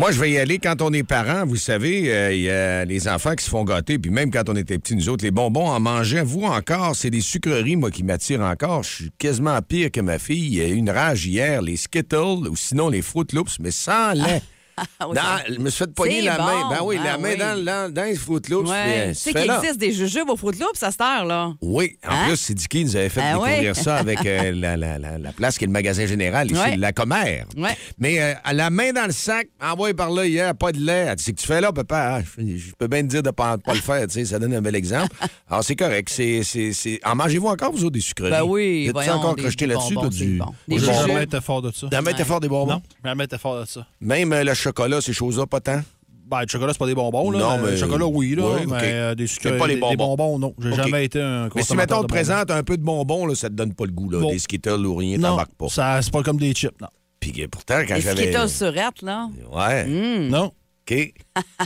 Moi, je vais y aller quand on est parent. Vous savez, euh, il y a les enfants qui se font gâter. Puis même quand on était petits, nous autres, les bonbons en mangeant, vous encore, c'est des sucreries, moi, qui m'attirent encore. Je suis quasiment pire que ma fille. Il y a eu une rage hier, les Skittles ou sinon les Fruit Loops, mais sans lait. Dans- ça- je me suis fait pogner la main. Ben oui, la Ah main oui. dans, dans, dans les Fruit Loops. Ouais. Tu ça sais qu'il là. existe des jujubes au Fruit Loops à cette heure-là. Oui, en Hein? plus, c'est Dicky qui nous avait fait Ah découvrir ça avec euh, la, la- la- la place qui est le magasin général, ici, Ouais. la commère. Ouais. Mais euh, à la main dans le sac, envoyé par là hier, pas de lait. Dit, C'est que tu fais là, papa? Ah, je, je peux bien te dire de ne pas, pas le faire, tu sais, ça donne un bel exemple. Alors, c'est correct. C'est, c'est, c'est- En mangez-vous encore, vous autres, des sucreries? Ben oui, T'as-tu voyons, encore des- crocheté des là-dessus? bonbons. Des du J'ai bonbon? jujubes. jamais été fort de ça. Jamais été fort des bonbons? Non, jamais été fort de ça. Même euh, le chocolat, ces choses-là, pas tant? Ben, le chocolat, c'est pas des bonbons, là. Non, mais- Le chocolat, oui, là. Ouais, mais euh, des, sucres, pas les des- bonbons. des bonbons, non. J'ai jamais été un Mais si, mettons, on te présente un peu de bonbons, là, ça te donne pas le goût, là. Des Skittles ou rien, t'embarques pas. ça, c'est pas comme des chips, non. Puis pourtant, quand j'avais... Skittles surettes, là. Ouais, Hmm. Non. OK.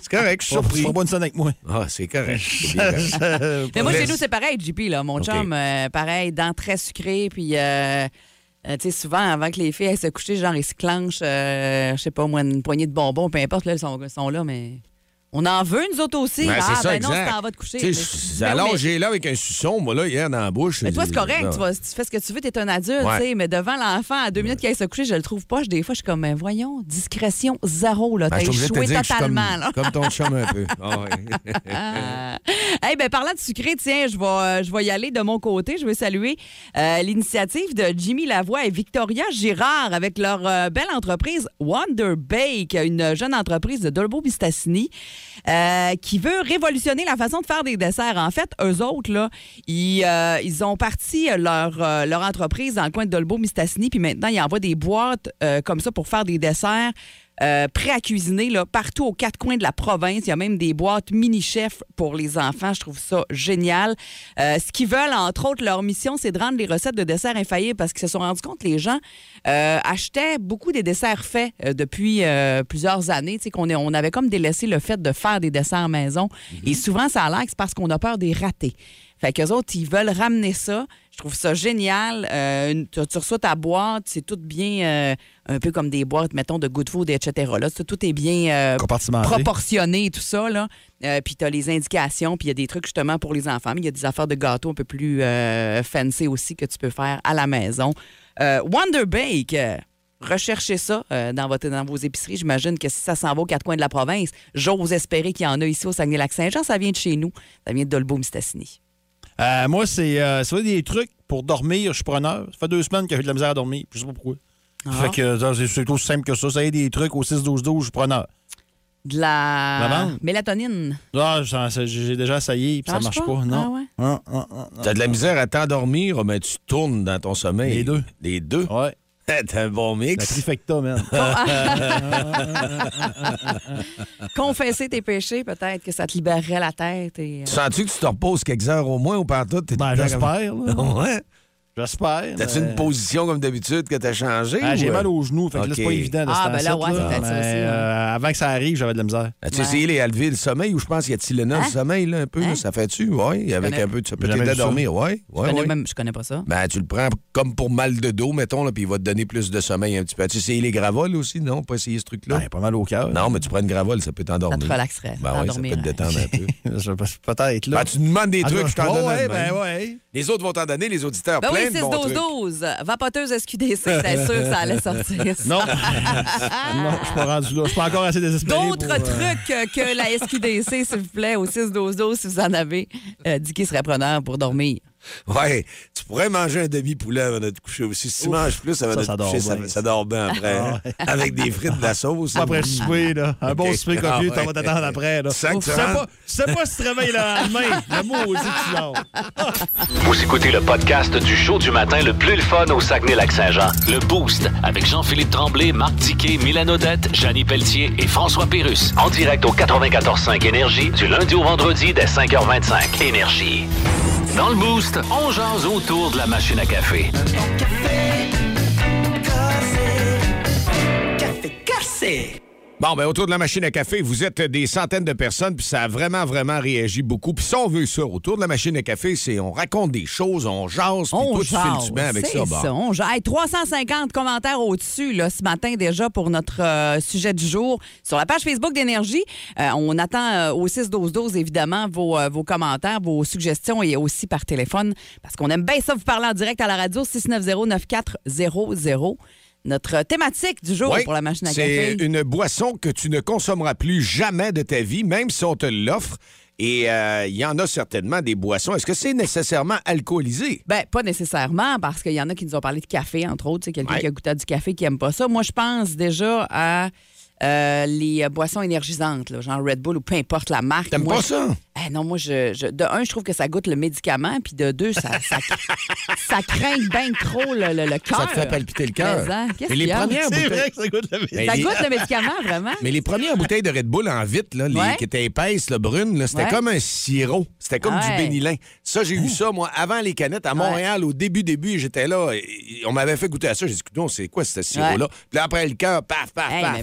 C'est correct, je suis Pas, surpris. pas une scène avec moi. Ah, c'est correct. C'est bien correct. Mais moi, chez nous, c'est pareil, JP, là. Mon OK. chum, euh, pareil, dents très sucrées, puis... euh, euh, tu sais, souvent, avant que les filles aillent se coucher, genre, ils se clenchent, euh, je sais pas, moi, une poignée de bonbons, peu importe, là, ils sont, sont là, mais... On en veut, nous autres aussi. Ben, ah, c'est ça, ben non, tu t'en vas te coucher. Mais- j'ai là avec un suçon, moi, là, hier, dans la bouche. Mais toi, c'est correct. Tu, vas- tu fais ce que tu veux, t'es un adulte, Ouais. tu sais. Mais devant l'enfant, à deux minutes qu'il aille se coucher, je le trouve pas. Des fois, je suis comme, ben, voyons, discrétion zéro, là. Ben, T'as échoué totalement, comme, là. comme ton chum un peu. Ah. hey, ben, parlant de sucré, tiens, je vais, euh, je vais y aller de mon côté. Je vais saluer euh, l'initiative de Jimmy Lavoie et Victoria Girard avec leur euh, belle entreprise Wonder Bake, une jeune entreprise de Dolbo-Mistassini euh, qui veut révolutionner la façon de faire des desserts. En fait, eux autres, là, ils, euh, ont parti leur, euh, leur entreprise dans le coin de Dolbo-Mistassini, puis maintenant, ils envoient des boîtes comme ça pour faire des desserts euh, prêts à cuisiner là, partout aux quatre coins de la province. Il y a même des boîtes mini-chefs pour les enfants. Je trouve ça génial. Euh, ce qu'ils veulent, entre autres, leur mission, c'est de rendre les recettes de desserts infaillibles parce qu'ils se sont rendus compte que les gens euh, achetaient beaucoup des desserts faits euh, depuis plusieurs années. Tu sais, qu'on est- on avait comme délaissé le fait de faire des desserts maison. Et souvent, ça a l'air que c'est parce qu'on a peur des ratés. Fait qu'eux autres, ils veulent ramener ça. Je trouve ça génial. Euh, une- tu, tu reçois ta boîte, c'est tout bien, euh, un peu comme des boîtes, mettons, de good food, etc. Là, tout, tout est bien euh, proportionné, tout ça. Là. Euh, puis tu as les indications, puis il y a des trucs justement pour les enfants, mais il y a des affaires de gâteaux un peu plus fancy aussi que tu peux faire à la maison. Wonder Bake. Recherchez ça euh, dans, votre, dans vos épiceries. J'imagine que si ça s'en va aux quatre coins de la province, j'ose espérer qu'il y en a ici au Saguenay-Lac-Saint-Jean. Ça vient de chez nous. Ça vient de Dolbeau-Mistassini. Euh, moi, c'est euh, c'est des trucs pour dormir, je suis preneur. Ça fait deux semaines que j'ai de la misère à dormir. Je sais pas pourquoi. Ah. Fait que ça, c'est aussi simple que ça. Ça y est des trucs au 6-12-12, je suis preneur. De la mélatonine. Ah, j'ai déjà essayé, puis ça marche pas. Non. Ah ouais? Ah, ah, ah, ah. T'as de la misère à t'endormir, mais tu tournes dans ton sommeil. Les deux. Les deux? Ouais. T'as un bon La mix. trifecta, man. Confesser tes péchés, peut-être que ça te libérerait la tête. Et, euh, Sens-tu que tu te reposes quelques heures au moins ou Ben, tout? Le temps j'espère, Ouais. J'espère. T'as-tu mais- une position comme d'habitude que t'as changé? Ah, j'ai ou, euh, mal aux genoux, fait que là, c'est pas évident de Ah, se ben là, ouais, c'est peut-être ça mais, aussi, ouais. euh, avant que ça arrive, j'avais de la misère. As-tu Ouais. essayé les Alvé le sommeil ou je pense qu'il y a Tylenol Hein? le sommeil là, un peu? là, Hein? ça fait-tu? Oui, avec connais- un peu de ça peut t'aider à ça. dormir. Oui, je, oui, connais même, je connais pas ça. Ben, tu le prends comme pour mal de dos, mettons, là, puis il va te donner plus de sommeil un petit peu. As-tu essayé les gravoles aussi? Non, pas essayé ce truc-là? Ben, pas mal au cœur. non, mais tu prends une gravole, ça peut Ça t'endormir. te relaxerait. Ben oui, ça peut te détendre un peu. Je- Peut-être, là. Ben, tu demandes des Ah, trucs, je- je t'en donne. ouais, ben ouais. Les autres vont t'en donner, les auditeurs. Plein de bons trucs. 6-12-12. Vapoteuse SQDC, c'était sûr que ça allait sortir. ça. Non. non, je suis pas rendu là. Je suis pas encore assez désespéré. D'autres pour, euh, trucs que la SQDC, s'il vous plaît, au 6-12-12, si vous en avez. Euh, Dicky serait preneur pour dormir. Ouais, tu pourrais manger un demi-poulet avant de te coucher aussi. Si tu manges plus, ça va Ça, te ça dort coucher, ça, ça dort bien après. hein. Avec des frites, de la sauce. Après le souper, là. Un bon souper Ah, copieux, ouais. t'en vas t'attendre après, là. Que Tu sais pas, tu sais pas si tu te réveilles le lendemain. Le mot aussi que tu dors. Vous écoutez le podcast du show du matin le plus le fun au Saguenay-Lac-Saint-Jean. Le Boost avec Jean-Philippe Tremblay, Marc Tiquet, Milan Odette, Janine Pelletier et François Pérus. En direct au 94.5 Énergie du lundi au vendredi dès 5h25. Énergie. Dans le Boost, on jase autour de la machine à café. Bon, ben autour de la machine à café, vous êtes des centaines de personnes, puis ça a vraiment, vraiment réagi beaucoup. Puis ça, on veut ça. Autour de la machine à café, c'est on raconte des choses, on jase, puis On fais jase, le bien avec ça. bon. on jase. Hey, 350 commentaires au-dessus là, ce matin déjà pour notre euh, sujet du jour. Sur la page Facebook d'Énergie, Euh, on attend euh, au 6-12-12, évidemment, vos, euh, vos commentaires, vos suggestions et aussi par téléphone parce qu'on aime bien ça vous parler en direct à la radio 690-9400. Notre thématique du jour pour la machine à C'est café. une boisson que tu ne consommeras plus jamais de ta vie, même si on te l'offre. Et euh, il y en a certainement des boissons. Est-ce que c'est nécessairement alcoolisé? Ben, pas nécessairement, parce qu'il y en a qui nous ont parlé de café, entre autres. C'est quelqu'un Ouais. qui a goûté à du café qui aime pas ça. Moi, je pense déjà à euh, les euh, boissons énergisantes, là, genre Red Bull ou peu importe la marque. T'aimes Moi, pas ça? Eh non, moi, je, je- de un, je trouve que ça goûte le médicament, puis de deux, ça, ça, ça craint bien trop le, le, le cœur. Ça te fait palpiter le cœur. Mais, hein, Mais les premières C'est bouteilles- vrai que ça goûte la Mais Ça les- goûte le médicament, vraiment? Mais les premières bouteilles de Red Bull en vitre, là, les- Ouais. qui étaient épaisses, là, brunes, là, c'était Ouais. comme un sirop. C'était comme du bénilin. Ça, j'ai eu ça, moi, avant les canettes, à Montréal, au début, début, j'étais là. et- on m'avait fait goûter à ça. J'ai dit, non, c'est quoi ce sirop-là? Puis après le cœur, paf, paf, Hey, paf. mais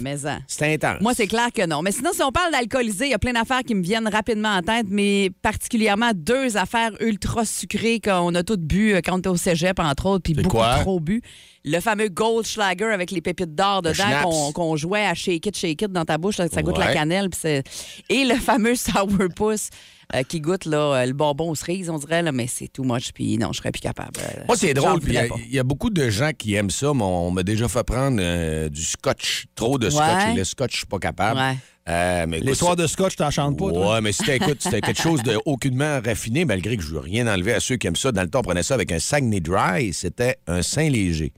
C'était intense. Moi, c'est clair que non. Mais sinon, si on parle d'alcoolisé, il y a plein d'affaires qui me viennent rapidement en tête, mais particulièrement deux affaires ultra sucrées qu'on a toutes bu euh, quand on était au cégep, entre autres, puis C'est beaucoup quoi? trop bu. Le fameux Goldschlager avec les pépites d'or dedans qu'on jouait à shake it, shake it dans ta bouche. Ça, ça goûte la cannelle. c'est- Et le fameux sourpuss euh, qui goûte là, euh, le bonbon aux cerises, on dirait, là, mais c'est too much. Puis non, je serais plus capable. Euh, Moi, c'est drôle. puis Il y, a- y beaucoup de gens qui aiment ça, mais on m'a déjà fait prendre euh, du scotch. Trop de scotch. Ouais. Et le scotch, je suis pas capable. Ouais. Euh, L'histoire de Scotch, t'en chantes pas, toi? Ouais, mais c'était, écoute, c'était quelque chose de aucunement raffiné, malgré que je veux rien enlever à ceux qui aiment ça. Dans le temps, on prenait ça avec un Saguenay Dry, c'était un Saint léger.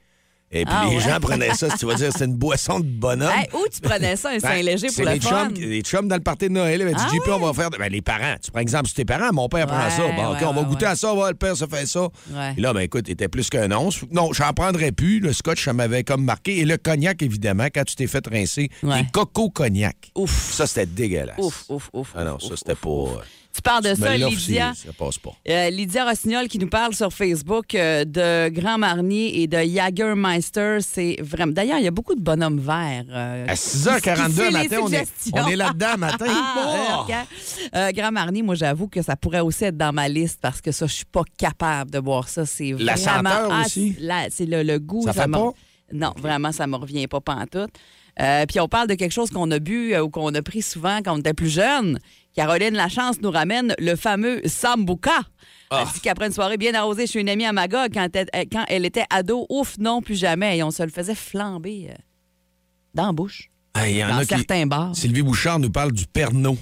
Et puis Ah les ouais? gens prenaient ça, si tu vas dire, c'était une boisson de bonhomme. Hey, où tu prenais ça, un Ben, Saint-Léger c'est pour le les fun? chums, les chums dans le party de Noël, ils dit, Ah JP, on va faire. Ben, les parents. Tu prends exemple sur tes parents, mon père prend ça. Bon, OK, on va goûter à ça, va, le père se fait ça. Et là, ben écoute, il était plus qu'un once. Non, j'en prendrais plus. Le scotch, ça m'avait comme marqué. Et le cognac, évidemment, quand tu t'es fait rincer, les coco cognac. Ouf. Ça, c'était dégueulasse. Ouf, ouf, ouf. Ah non, ouf, ça, c'était pas. Tu parles de ça, Lydia. ça passe pas. Euh, Lydia Rossignol qui nous parle sur Facebook euh, de Grand Marnier et de Jagermeister. C'est vraiment. D'ailleurs, il y a beaucoup de bonhommes verts. euh, À qui- 6h42 qui fait les matin, on est, on est là-dedans matin. Ah, euh, Grand Marnier, moi, j'avoue que ça pourrait aussi être dans ma liste parce que ça, je suis pas capable de boire ça. C'est La vraiment. senteur Ah, aussi? la- C'est le, le goût. Ça fait pas? Non, vraiment, ça me revient pas pantoute. Euh, puis on parle de quelque chose qu'on a bu euh, ou qu'on a pris souvent quand on était plus jeune. Caroline Lachance nous ramène le fameux Sambuca. Ah. Elle dit qu'après une soirée bien arrosée chez une amie à Magog, quand elle, quand elle était ado, ouf, non, plus jamais. Et on se le faisait flamber euh, dans la bouche, Ah, Il y en dans qui. certains bars. Sylvie Bouchard nous parle du Pernod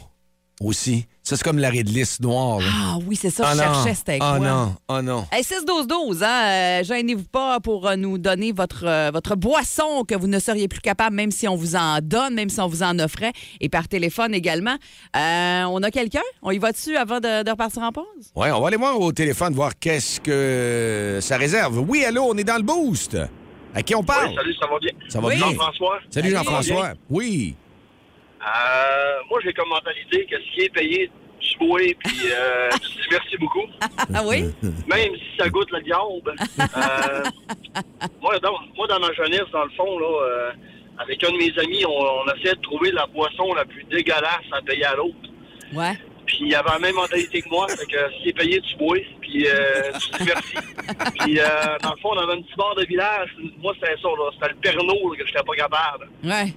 aussi. Ça, c'est comme la réglisse noire. là. Ah oui, c'est ça, Ah je non. cherchais, c'était quoi? Ah non, ah non. Hey, 6-12-12, hein? euh, gênez-vous pas pour euh, nous donner votre, euh, votre boisson que vous ne seriez plus capable, même si on vous en donne, même si on vous en offrait, et par téléphone également. Euh, on a quelqu'un? On y va dessus avant de, de repartir en pause? Ouais, on va aller voir au téléphone, voir qu'est-ce que ça réserve. Oui, allô, on est dans le boost. À qui on parle? Oui, salut, ça va bien? Ça va Oui. bien? Jean-François. Salut. Jean-François. Oui. Euh, moi, j'ai comme mentalité que ce qui est payé, tu bois, puis euh, tu dis merci beaucoup, Ah oui? même si ça goûte le diable. Euh, moi, dans, moi, dans ma jeunesse, dans le fond, là, euh, avec un de mes amis, on, on essayait de trouver la boisson la plus dégueulasse à payer à l'autre. Ouais. Puis il avait la même mentalité que moi, fait que si c'est payé, tu bois, puis euh, tu dis merci. Puis euh, dans le fond, on avait un petit bar de village. Moi, c'était ça, là. C'était le Pernod là, que j'étais pas capable. Ouais.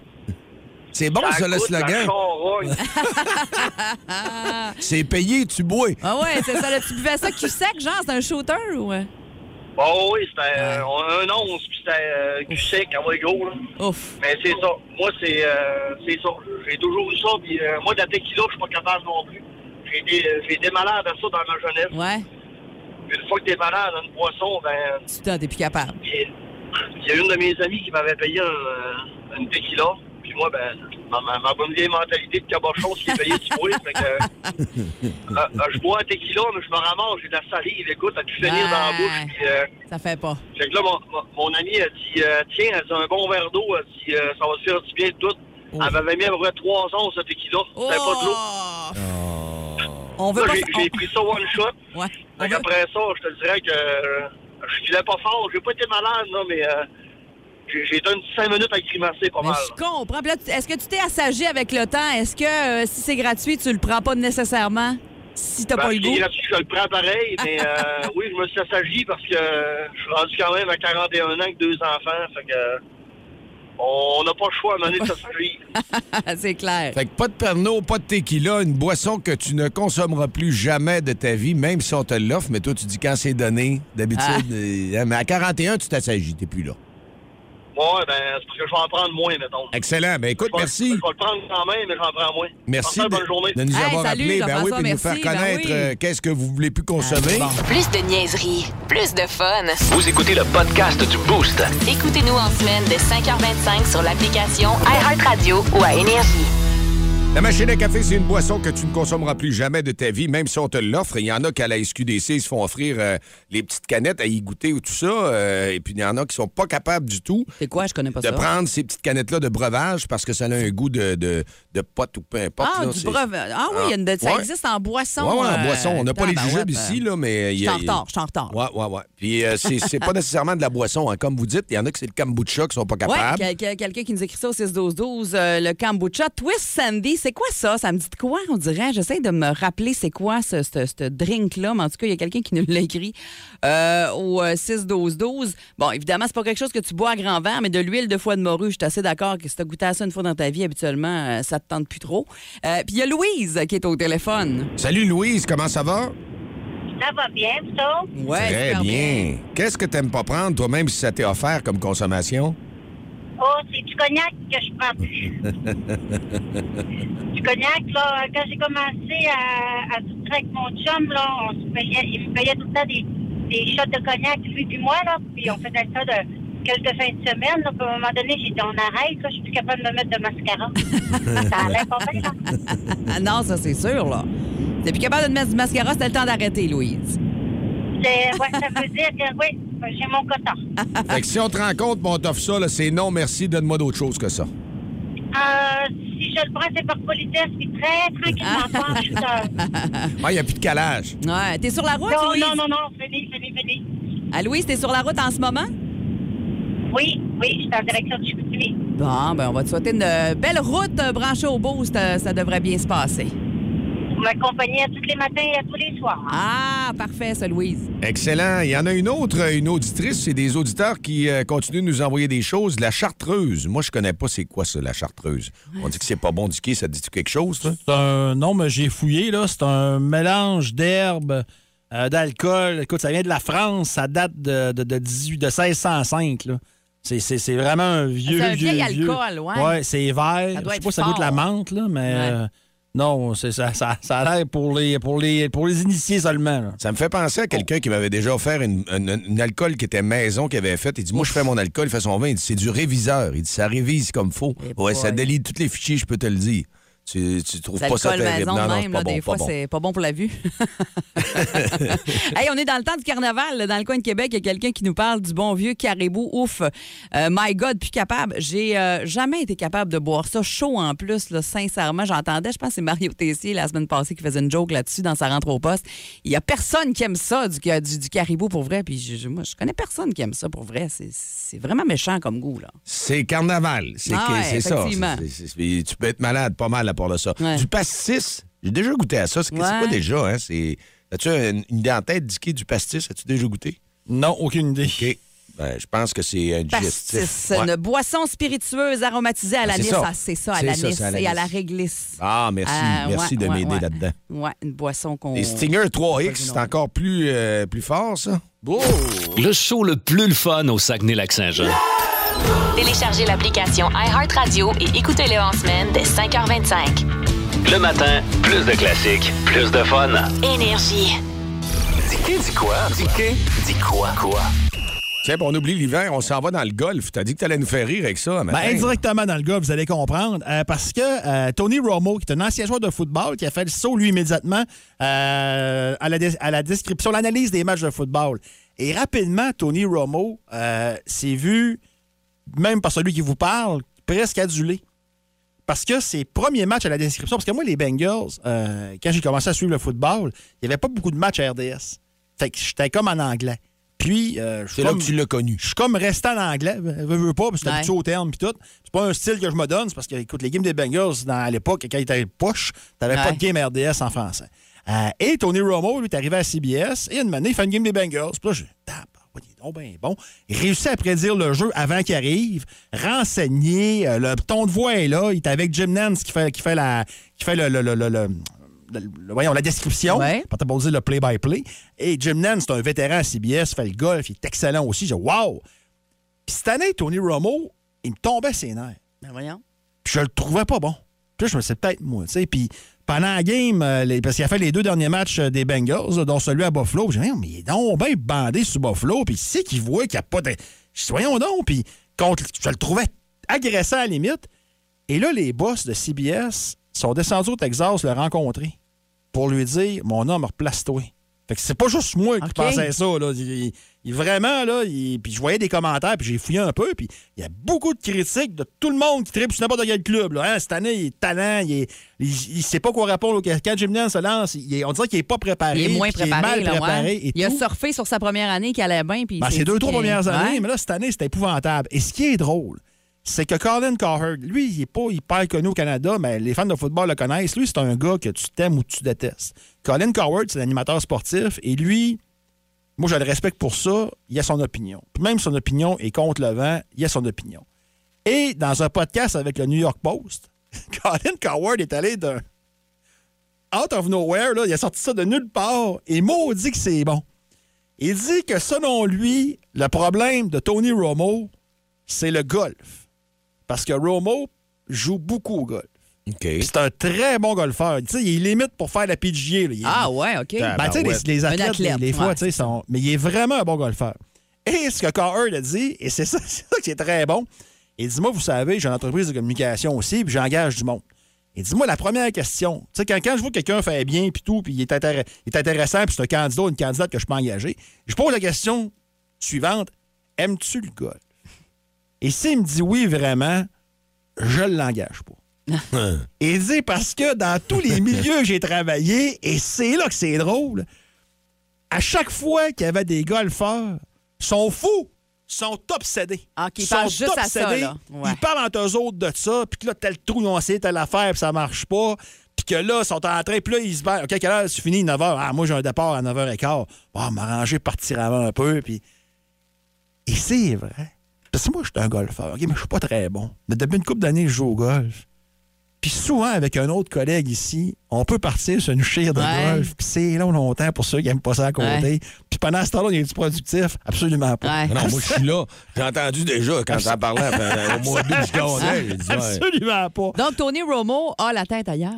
C'est bon, ça, le slogan. C'est payé, tu bois. Ah ouais, c'est ça. là, tu buvais ça cul sec, genre, c'est un shooter ou? Bon, oui, c'était euh, un once, puis c'était euh, cul sec, en vrai gros, là. Ouf. Mais c'est ça. Moi, c'est euh, c'est ça. J'ai toujours eu ça, puis euh, moi, de la tequila, je suis pas capable non plus. J'ai été, euh, j'ai été malade à ça dans ma jeunesse. Ouais. Puis une fois que t'es malade à une boisson, ben, Tu t'en t'es plus capable. il il y a une de mes amies qui m'avait payé un, euh, une tequila. Puis moi, ben, ma, ma, ma bonne vieille mentalité de cabochon, ce qui est payé, tu bois. Fait que, euh, euh, je bois un tequila, mais je me ramasse, j'ai de la salive, écoute, à pu finir dans la bouche. Puis, euh, Ça fait pas. Fait que là, mon, mon, ami a dit, euh, tiens, elle dit un bon verre d'eau, elle dit, euh, ça va se faire du bien de tout. Elle m'avait mis à peu près 3 onces de tequila. C'était pas de l'eau. Oh! On veut Là, pas. j'ai on- j'ai pris ça one shot. Ouais. On Fait veut- qu'après ça, je te dirais que euh, je filais pas fort. J'ai pas été malade, là, mais euh, j'ai donné cinq minutes à grimacer pas Mais mal. je comprends. Est-ce que tu t'es assagi avec le temps? Est-ce que euh, si c'est gratuit, tu le prends pas nécessairement? Si t'as Ben, pas le si goût? c'est gratuit, je le prends pareil, mais euh, oui, je me suis assagi parce que je suis rendu quand même à 41 ans avec deux enfants. Fait que on n'a pas le choix à mener de s'assagir. c'est clair. Fait que pas de Pernod, pas de tequila, une boisson que tu ne consommeras plus jamais de ta vie, même si on te l'offre, mais toi, tu dis quand c'est donné, d'habitude. euh, mais à 41, tu t'assagis, t'es plus là. Ouais, ben, c'est parce que je vais en prendre moins, mettons. Excellent. Ben écoute, Je vais- merci. Je vais le prendre quand même, mais j'en prends moins. Merci de, une bonne journée. de nous Hey, avoir salut, appelés. Ben oui, puis de nous faire. Ben connaître oui. euh, qu'est-ce que vous voulez plus consommer? Plus de niaiserie, plus de fun. Vous écoutez le podcast du Boost. Écoutez-nous en semaine de 5h25 sur l'application iHeartRadio ou à Énergie. La machine à café, c'est une boisson que tu ne consommeras plus jamais de ta vie, même si on te l'offre. Il y en a qu'à la SQDC, ils se font offrir euh, les petites canettes à y goûter ou tout ça. euh, et puis il y en a qui sont pas capables du tout C'est quoi? Je connais pas de ça. prendre ces petites canettes-là de breuvage parce que ça a un goût de, de, de pote ou peu importe. Ah, là, du breuvage. Ah oui, il y a une de- ça Ouais. existe en boisson. Ouais, ouais, en euh, boisson. On n'a pas les jujubes ici, là, mais... Je suis en retard, je suis en retard. Ouais, ouais, ouais. Puis euh, c'est pas nécessairement de la boisson, hein. comme vous dites. Il y en a que c'est le kombucha qui sont pas Ouais, capables. quel- quelqu'un qui nous écrit ça au 6-12-12, euh, le kombucha. Twist Sandy, c'est quoi ça? Ça me dit de quoi, on dirait? J'essaie de me rappeler c'est quoi ce, ce- ce drink-là, mais en tout cas, il y a quelqu'un qui nous l'a écrit euh, au euh, 6-12-12. Bon, évidemment, c'est pas quelque chose que tu bois à grand verre, mais de l'huile de foie de morue, je suis assez d'accord que si tu as goûté à ça une fois dans ta vie, habituellement, euh, ça te tente plus trop. Euh, Puis il y a Louise qui est au téléphone. Salut Louise, comment ça va? Ça va bien, ça? Ouais, Très super bien. Qu'est-ce que t'aimes pas prendre toi-même si ça t'est offert comme consommation? Oh, c'est du cognac que je prends plus. du cognac, là, quand j'ai commencé à, à avec mon chum, là, on se payait, il me payait tout le temps des, des shots de cognac, lui puis moi, là, puis on faisait ça de quelques fins de semaine, là, puis à un moment donné, j'ai dit, on arrête, là, je suis plus capable de me mettre de mascara. ça allait pas bien, là. Ah non, ça c'est sûr, là. T'es plus capable de te mettre du mascara, c'était le temps d'arrêter, Louise. C'est- Ouais, ça veut dire que, oui, j'ai mon coton. fait que si on te rencontre, on t'offre ça, là, c'est non, merci, donne-moi d'autre chose que ça. Euh, si je le prends, c'est par politesse, puis très tranquillement, pas en chuteur. Il n'y a plus de calage. Ouais, t'es sur la route, Non, Louise? non, non, non, fini, fini, fini. Ah, Louise, t'es sur la route en ce moment? Oui, oui, je suis en direction du Chicoutimi. Bon, ben on va te souhaiter une belle route euh, branchée au boost. euh, Ça devrait bien se passer. Vous m'accompagnez à tous les matins et à tous les soirs. Ah, parfait, ça, Louise. Excellent. Il y en a une autre, une auditrice, c'est des auditeurs qui euh, continuent de nous envoyer des choses. La chartreuse. Moi, je connais pas c'est quoi ça, la chartreuse. On dit que c'est pas bon du quai, ça te dit quelque chose, toi? C'est un. Non, mais j'ai fouillé, là. C'est un mélange d'herbes, euh, d'alcool. Écoute, ça vient de la France. Ça date de, de, de 18, de 1605, là. C'est- C'est c'est vraiment un vieux, C'est un vieux, vieil vieux. alcool, ouais. Ouais, c'est vert. Ça doit Je sais être pas si ça goûte la menthe, là, mais. euh, non, c'est ça, ça, ça a l'air pour les, pour, les, pour les initiés seulement. là. Ça me fait penser à quelqu'un qui m'avait déjà offert une, une- une alcool qui était maison, qu'il avait fait. Il dit Moi, je fais mon alcool, il fait son vin. Il dit C'est du réviseur. Il dit Ça révise comme faut. Eh ouais, ça délie tous les fichiers, je peux te le dire. Tu, tu trouves Ça pas ça terrible. maison non, même, c'est pas là, bon, des fois, bon. c'est pas bon pour la vue. hey, on est dans le temps du carnaval, dans le coin de Québec. Il y a quelqu'un qui nous parle du bon vieux caribou. Ouf, Euh, my God, plus capable. J'ai euh, jamais été capable de boire ça chaud en plus, là, sincèrement. J'entendais, je pense que c'est Mario Tessier la semaine passée qui faisait une joke là-dessus dans sa rentre au poste. Il y a personne qui aime ça, du, du, du caribou pour vrai. Puis je, moi, je connais personne qui aime ça pour vrai. C'est- vraiment méchant comme goût, là. C'est carnaval. C'est Ah ça. tu peux être malade pas mal à part de ça. Ouais. Du pastis, j'ai déjà goûté à ça. C'est Ouais. quoi déjà? Hein? C'est- As-tu une, une idée en tête d'Iké du pastis? As-tu déjà goûté? Non, aucune idée. OK. Ben, je pense que c'est un digestif. Ouais. une boisson spiritueuse aromatisée à Ah, l'anis. c'est ça. Ah, C'est ça, à l'anis et à la réglisse. Ah, merci. Ah, merci ouais, de ouais, m'aider ouais. là-dedans. Ouais, une boisson qu'on. Les Stinger 3X, Pas c'est encore plus, euh, plus fort, ça? Oh! Le show le plus le fun au Saguenay-Lac-Saint-Jean. Téléchargez l'application iHeartRadio et écoutez-le en semaine dès 5h25. Le matin, plus de classiques, plus de fun. Énergie. Dis dis quoi? Dis dis quoi? Quoi? Tiens, on oublie l'hiver, on s'en va dans le golf. T'as dit que t'allais nous faire rire avec ça, Ben, indirectement dans le gars, vous allez comprendre. euh, parce que euh, Tony Romo, qui est un ancien joueur de football, qui a fait le saut, lui, immédiatement, euh, à, la des- à la description, l'analyse des matchs de football. Et rapidement, Tony Romo euh, s'est vu, même par celui qui vous parle, presque adulé. Parce que ses premiers matchs à la description, parce que moi, les Bengals, euh, quand j'ai commencé à suivre le football, il n'y avait pas beaucoup de matchs à RDS. Fait que j'étais comme en anglais. Puis, euh, je suis C'est là que tu l'as connu. je suis comme restant en anglais, veux, veux pas, parce que Ouais. habitué au terme puis tout. C'est pas un style que je me donne, c'est parce que, écoute, les games des Bengals, dans, à l'époque, quand ils étaient poche, t'avais pas Ouais. de game RDS en français. Euh, et Tony Romo, lui, est arrivé à CBS, et une année, il fait une game des Bengals. Puis là, je tape, il est donc bien bon. Il réussit à prédire le jeu avant qu'il arrive, renseigner, euh, le ton de voix est là, il est avec Jim Nance qui fait, qui fait la. qui fait le. le- le- le- voyons, la description, Ouais. pas pas dire le play-by-play. Et Jim Nance, c'est un vétéran à CBS, fait le golf, il est excellent aussi. J'ai wow! Puis cette année, Tony Romo, il me tombait ses nerfs. Ben voyons. Puis je le trouvais pas bon. Puis je me suis peut-être moi, tu sais. Puis pendant la game, euh, les- parce qu'il a fait les deux derniers matchs euh, des Bengals, là, dont celui à Buffalo, j'ai dit, mais il est donc bien bandé sur Buffalo. Puis c'est qu'il voit qu'il n'y a pas de. Voyons donc. Puis contre, je le trouvais agressant à la limite. Et là, les boss de CBS sont descendus au Texas le rencontrer pour lui dire, mon homme, replace-toi. Fait que c'est pas juste moi qui pensais ça. Là. Il- vraiment, là, il- puis je voyais des commentaires, puis j'ai fouillé un peu, puis il y a beaucoup de critiques de tout le monde qui tripe sur n'importe quel club. Là. Hein, cette année, il est talent, il, est, il, il sait pas quoi répondre. Quand Jim Nance se lance, il est- on dirait qu'il est pas préparé. Il est moins préparé. est mal là, ouais. préparé et Il a tout. surfé sur sa première année qui allait bien. Puis il Ben, ces deux, trois premières années, Ouais. mais là, cette année, c'était épouvantable. Et ce qui est drôle, c'est que Colin Cowherd, lui, il n'est pas hyper connu au Canada, mais les fans de football le connaissent. Lui, c'est un gars que tu t'aimes ou tu détestes. Colin Cowherd, c'est l'animateur sportif, et lui, moi, je le respecte pour ça, il a son opinion. Même son opinion est contre le vent, il a son opinion. Et dans un podcast avec le New York Post, Colin Cowherd est allé d'un out of nowhere, là, il a sorti ça de nulle part, et maudit que c'est bon. Il dit que selon lui, le problème de Tony Romo, c'est le golf. Parce que Romo joue beaucoup au golf. C'est un très bon golfeur. Tu sais, il est limite pour faire la PGA. là. Il est- Ah ouais, OK. Ben, tu sais, les, athlètes, athlète, les, les fois, ouais. tu sais, sont. Mais il est vraiment un bon golfeur. Et ce que Cowherd a dit, et c'est ça, c'est ça qui est très bon, il dit Moi, vous savez, j'ai une entreprise de communication aussi, puis j'engage du monde. Il dit Moi, la première question, tu sais, quand, quand je vois que quelqu'un fait bien, puis tout, puis il est, intér- il est intéressant, puis c'est un candidat ou une candidate que je peux engager, je pose la question suivante Aimes-tu le golf? Et s'il me dit oui, vraiment, je ne l'engage pas. Et il dit parce que dans tous les milieux que j'ai travaillé, et c'est là que c'est drôle, à chaque fois qu'il y avait des golfeurs, sont fous, sont obsédés. Ah, qu'ils Sont à ça, obsédés. là. Ouais. Ils parlent entre eux autres de ça, puis que là, tel trou, ils ont essayé telle affaire, puis ça marche pas. Puis que là, ils sont en train, puis là, ils se battent. OK, quelle heure tu finis? 9 h. Ah, moi, j'ai un départ à 9h15. Bon, m'arranger, partir avant un peu, puis. Et c'est vrai. Parce que moi, je suis un golfeur, OK, mais je suis pas très bon. Mais depuis une couple d'années, je joue au golf. Puis souvent, avec un autre collègue ici, on peut partir sur une chire de Ouais. golf. Puis c'est long, longtemps pour ceux qui n'aiment pas ça à côté. Ouais. Puis pendant ce temps-là, il est productif? Absolument pas. Ouais. Non, moi, je suis là. J'ai entendu déjà quand t'en parlais au mois d'août, je. Absolument pas. Donc, Tony Romo a la tête ailleurs.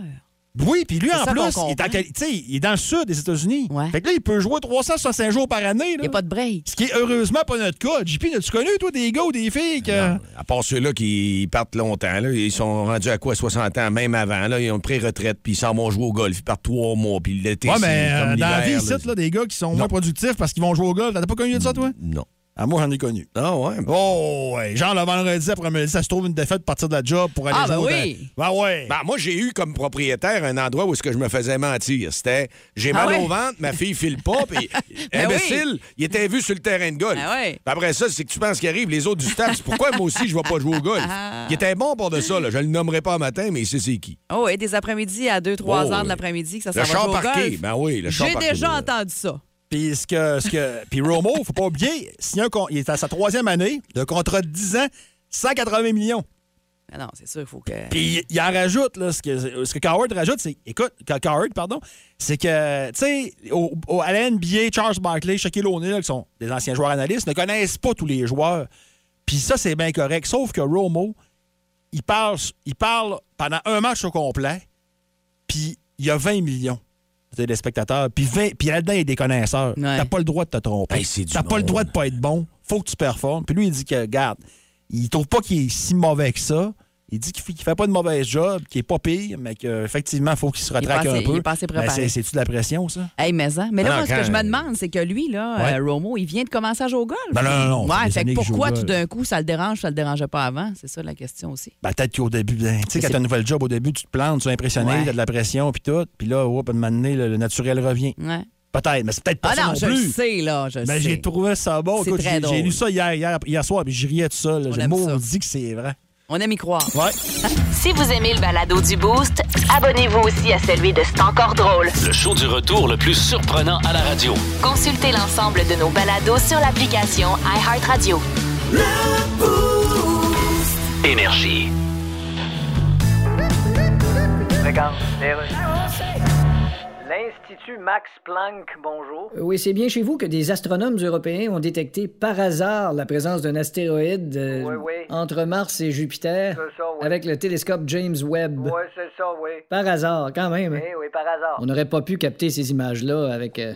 Oui, puis lui, en ça plus, il est, en il est dans le sud des États-Unis. Ouais. Fait que là, il peut jouer 365 jours par année. Il n'y a pas de break. Ce qui est heureusement pas notre cas. JP, as-tu connu, toi, des gars ou des filles que. À part ceux-là qui partent longtemps, là, ils sont rendus à quoi, 60 ans, même avant, là, ils ont pris retraite, puis ils s'en vont jouer au golf, ils partent trois mois, puis l'été, Ouais, mais euh, comme dans la vie, ici, là. des gars qui sont moins productifs parce qu'ils vont jouer au golf. T'as pas connu de ça, toi? Non. Ah, moi, j'en ai connu. Ah ouais? Oh, ouais. Genre, le vendredi après-midi, ça se trouve une défaite partir de la job pour aller Ah, jouer ben oui. Ben ouais. Ben, moi, j'ai eu comme propriétaire un endroit où est-ce que je me faisais mentir. C'était j'ai Ah mal ouais? au ventre, ma fille file pas, puis Ben imbécile, il était vu sur le terrain de golf. Ben ouais. Puis après ça, c'est que tu penses qu'il arrive, les autres du staff, c'est pourquoi moi aussi je vais pas jouer au golf? Ah. Il était bon pour de ça, là. je le nommerai pas un matin, mais il sait c'est qui. Oh, et des après-midi à 2-3 Oh, heures de l'après-midi que ça s'en Le va char jouer au parqué, golf. ben oui, le char J'ai déjà entendu ça. Puis ce que, ce que, puis Romo, faut pas oublier, signé un con- il est à sa troisième année d'un contrat de 10 ans, 180 millions. Ah non, c'est sûr, il faut que. Puis il- en rajoute, là, ce que, ce que Coward rajoute, c'est, écoute, Cow- Coward, pardon, c'est que, tu sais, au, au- à la NBA, Charles Barkley, Shaquille O'Neal, qui sont des anciens joueurs analystes, ne connaissent pas tous les joueurs. Puis ça, c'est bien correct. Sauf que Romo, il parle, il parle pendant un match au complet, puis il y a 20 millions téléspectateurs, puis 20 puis là-dedans, il y a des connaisseurs. Ouais. T'as pas le droit de te tromper. Hey, T'as pas le droit de pas être bon. Faut que tu performes. Puis lui, il dit que, regarde, il trouve pas qu'il est si mauvais que ça. Il dit qu'il fait, qu'il fait pas de mauvais job, qu'il est pas pire, mais qu'effectivement, il faut qu'il se retraque assez- un peu. il est pas assez Ben, préparé. c'est- C'est-tu de la pression, ça? Hey, mais, hein. mais là, non, moi, ce que je me demande, c'est que lui, là, Ouais. euh, Romo, il vient de commencer à jouer au golf. Ben non, non, non, Ouais, fait que joue pourquoi tout d'un coup, ça le dérange, ça le dérangeait pas avant? C'est ça la question aussi. Ben, peut-être qu'au début, ben, tu sais, quand c'est- t'as un nouvel job, au début, tu te plantes, tu es impressionné, Ouais. t'as de la pression, puis tout. Puis là, hop, à un moment donné, le, le naturel revient. Ouais. Peut-être, mais c'est peut-être pas Ah ça non, non je plus. sais, là, je Mais j'ai trouvé ça bon. J'ai lu ça hier, hier, hier soir, puis je riais de ça. J'ai maudit que c'est vrai. On aime y croire. Ouais. Si vous aimez le balado du Boost, abonnez-vous aussi à celui de C'est encore drôle. Le show du retour le plus surprenant à la radio. Consultez l'ensemble de nos balados sur l'application iHeartRadio. Énergie. L'Institut Max Planck, bonjour. Oui, c'est bien chez vous que des astronomes européens ont détecté par hasard la présence d'un astéroïde euh, Oui, oui. entre Mars et Jupiter ça, oui. avec le télescope James Webb. Oui, c'est ça, oui. Par hasard, quand même. hein. Oui, oui, par hasard. On n'aurait pas pu capter ces images-là avec, euh,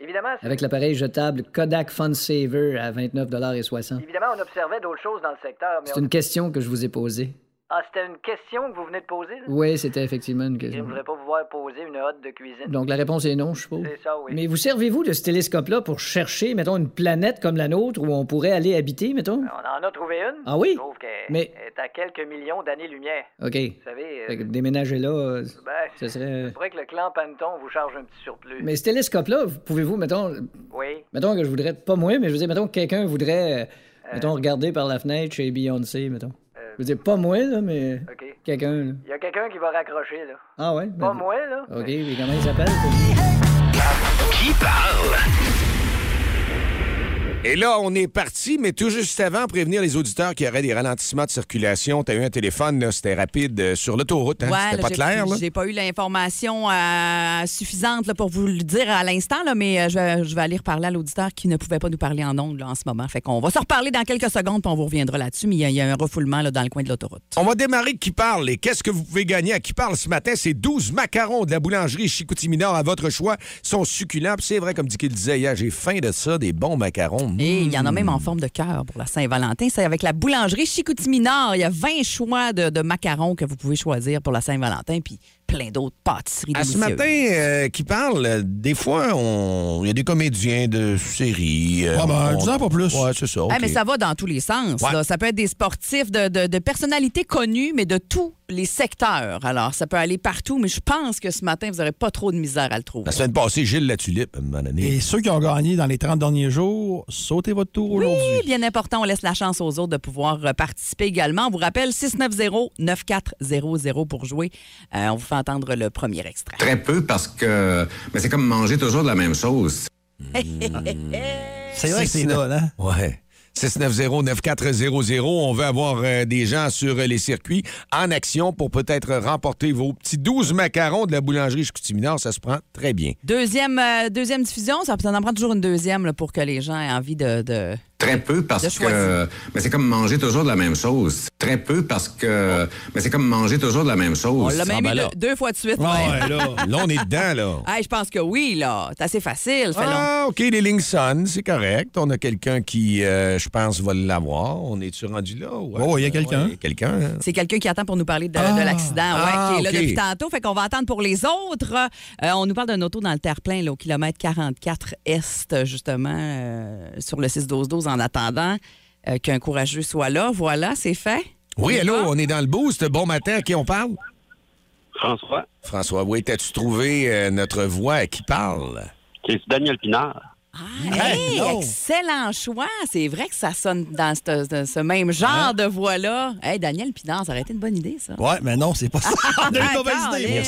Évidemment, avec l'appareil jetable Kodak Funsaver à 29,60 évidemment, on observait d'autres choses dans le secteur, mais C'est on- une question que je vous ai posée. Ah, c'était une question que vous venez de poser, là? Oui, c'était effectivement une Je ne question. voudrais pas vous voir poser une hotte de cuisine? Donc la réponse est non, je suppose. C'est ça, oui. Mais vous servez-vous de ce télescope-là pour chercher, mettons, une planète comme la nôtre où on pourrait aller habiter, mettons? On en a trouvé une. Ah oui? Sauf qu'elle Mais- est à quelques millions d'années-lumière. OK. Vous savez, euh, Fait que déménager là, euh, ben, ce serait... c'est vrai que le clan Panton vous charge un petit surplus. Mais ce télescope-là, vous- pouvez-vous, mettons, Oui. mettons que je voudrais, pas moi, mais je veux dire, mettons que quelqu'un voudrait, euh, mettons, regarder par la fenêtre chez Beyoncé, mettons. Je veux dire, pas moi, là, mais OK. quelqu'un, là. Il y a quelqu'un qui va raccrocher, là. Ah ouais? Pas ben- moi, là. OK, mais comment il s'appelle? Qui parle? Et là, on est parti, mais tout juste avant, prévenir les auditeurs qu'il y aurait des ralentissements de circulation. Tu as eu un téléphone, c'était rapide euh, sur l'autoroute. Hein? Ouais, c'était pas clair. J'ai pas eu l'information euh, suffisante là, pour vous le dire à l'instant, mais euh, je, vais, je vais aller reparler à l'auditeur qui ne pouvait pas nous parler en ondes là, en ce moment. Fait qu'on va se reparler dans quelques secondes, puis on vous reviendra là-dessus, mais il y, a- il y a un refoulement là, dans le coin de l'autoroute. On va démarrer qui parle. Et qu'est-ce que vous pouvez gagner à qui parle ce matin? C'est 12 macarons de la boulangerie Chicoutimi Nord à votre choix. Ils sont succulents. C'est vrai, comme dit qu'il disait hier, j'ai faim de ça, des bons macarons. Et il y en a même en forme de cœur pour la Saint-Valentin. C'est avec la boulangerie Chicoutimi Nord. Il y a 20 choix de, de macarons que vous pouvez choisir pour la Saint-Valentin, puis plein d'autres pâtisseries À ce matin, euh, qui parle, euh, des fois, on- il y a des comédiens de séries. euh, Ah ben, on- dis-en pas plus. Ouais, c'est ça. Ah, OK. mais ça va dans tous les sens. Ouais. là. Ça peut être des sportifs, de, de- de personnalités connues, mais de tous les secteurs. Alors, ça peut aller partout, mais je pense que ce matin, vous n'aurez pas trop de misère à le trouver. La semaine passée, Gilles Latulippe, à un moment donné. Et ceux qui ont gagné dans les 30 derniers jours, sautez votre tour Oui, aujourd'hui. bien important, on laisse la chance aux autres de pouvoir euh, participer également. On vous rappelle 690-9400 pour jouer. Euh, on vous fait entendre le premier extrait. Très peu parce que mais c'est comme manger toujours de la même chose. C'est vrai que c'est là, hein? Ouais. 690-9400. On veut avoir euh, des gens sur euh, les circuits en action pour peut-être remporter vos petits 12 macarons de la boulangerie Chicoutimi-Nord. Ça se prend très bien. Deuxième, euh, deuxième diffusion, ça, ça en prend toujours une deuxième là, pour que les gens aient envie de... de- Très peu parce que mais c'est comme manger toujours de la même chose. Très peu parce que mais c'est comme manger toujours de la même On chose. l'a même ben eu là. deux, deux fois de suite. Ah ouais, là. Là, on est dedans, là. Je pense que oui, là. C'est assez facile. long- Ah, OK, les lignes sonnent, c'est correct. On a quelqu'un qui, euh, je pense, va l'avoir. On est-tu rendu là? Ouais, Oh, il y a quelqu'un. Ouais, il y a quelqu'un. hein. C'est quelqu'un qui attend pour nous parler de, Ah. de l'accident, ouais, Ah, qui est là depuis tantôt. Fait qu'on va attendre pour les autres. Euh, on nous parle d'un auto dans le terre-plein, là, au kilomètre 44 Est, justement, euh, sur le 6-12-12 en attendant euh, qu'un courageux soit là. Voilà, c'est fait. Oui, allô, on est dans le boost. Bon matin, à qui on parle? François, François, oui, t'as-tu trouvé euh, notre voix à qui parle? c'est Daniel Pinard. Ah, hey, excellent choix. C'est vrai que ça sonne dans ce, ce- ce même genre de voix-là. Hey, Daniel Pinard, ça aurait été une bonne idée, ça. Ouais, mais non, c'est pas ça. Une mauvaise idée.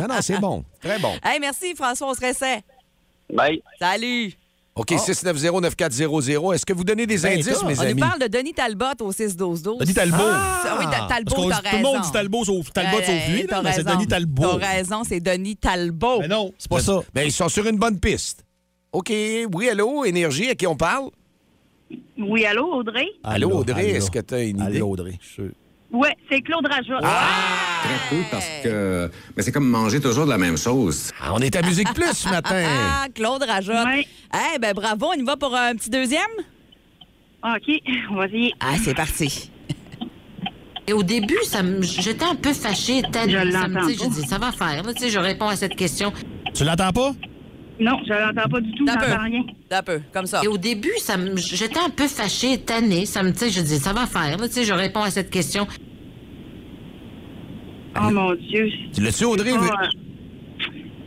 Non, non, c'est bon. Très bon. Hey, merci, François, on se. Bye. Salut. OK, 690-9400. Est-ce que vous donnez des Ben, indices, mes On amis? nous parle de Denis Talbot au 6-12-12. Denis Talbot. Ah, oui, Ta- Talbot, t'as dit- tout le monde raison. dit Talbot sauf, Talbot Euh, sauf lui, mais c'est raison. Denis Talbot. T'as raison, c'est Denis Talbot. Mais non, c'est pas ça. Ben, ils sont sur une bonne piste. OK, oui, allô, Énergie, à qui on parle? Oui, allô, Audrey? Allô, Audrey, est-ce que tu as une idée? Allô, Audrey. je suis sûr. Oui, c'est Claude Rajotte. Très peu parce que mais c'est comme manger toujours de la même chose. Ah, on est à Musique Plus ce matin. Ah, Claude Rajotte. Ouais. Eh ben bravo, on y va pour un petit deuxième? OK, on va essayer. Ah, c'est parti. Et au début, ça me- j'étais un peu fâchée. T'as- Je l'entends Je dis, ça va faire. là, tu sais, je réponds à cette question. Tu l'entends pas? Non, je l'entends pas du tout, D'un peu. j'entends rien. Un peu, comme ça. Et au début, ça me- j'étais un peu fâchée, tannée. Ça me, tu sais, je dis, ça va faire. là, tu sais, je réponds à cette question. Oh mon Dieu. Tu l'as-tu, Audrey? Ah,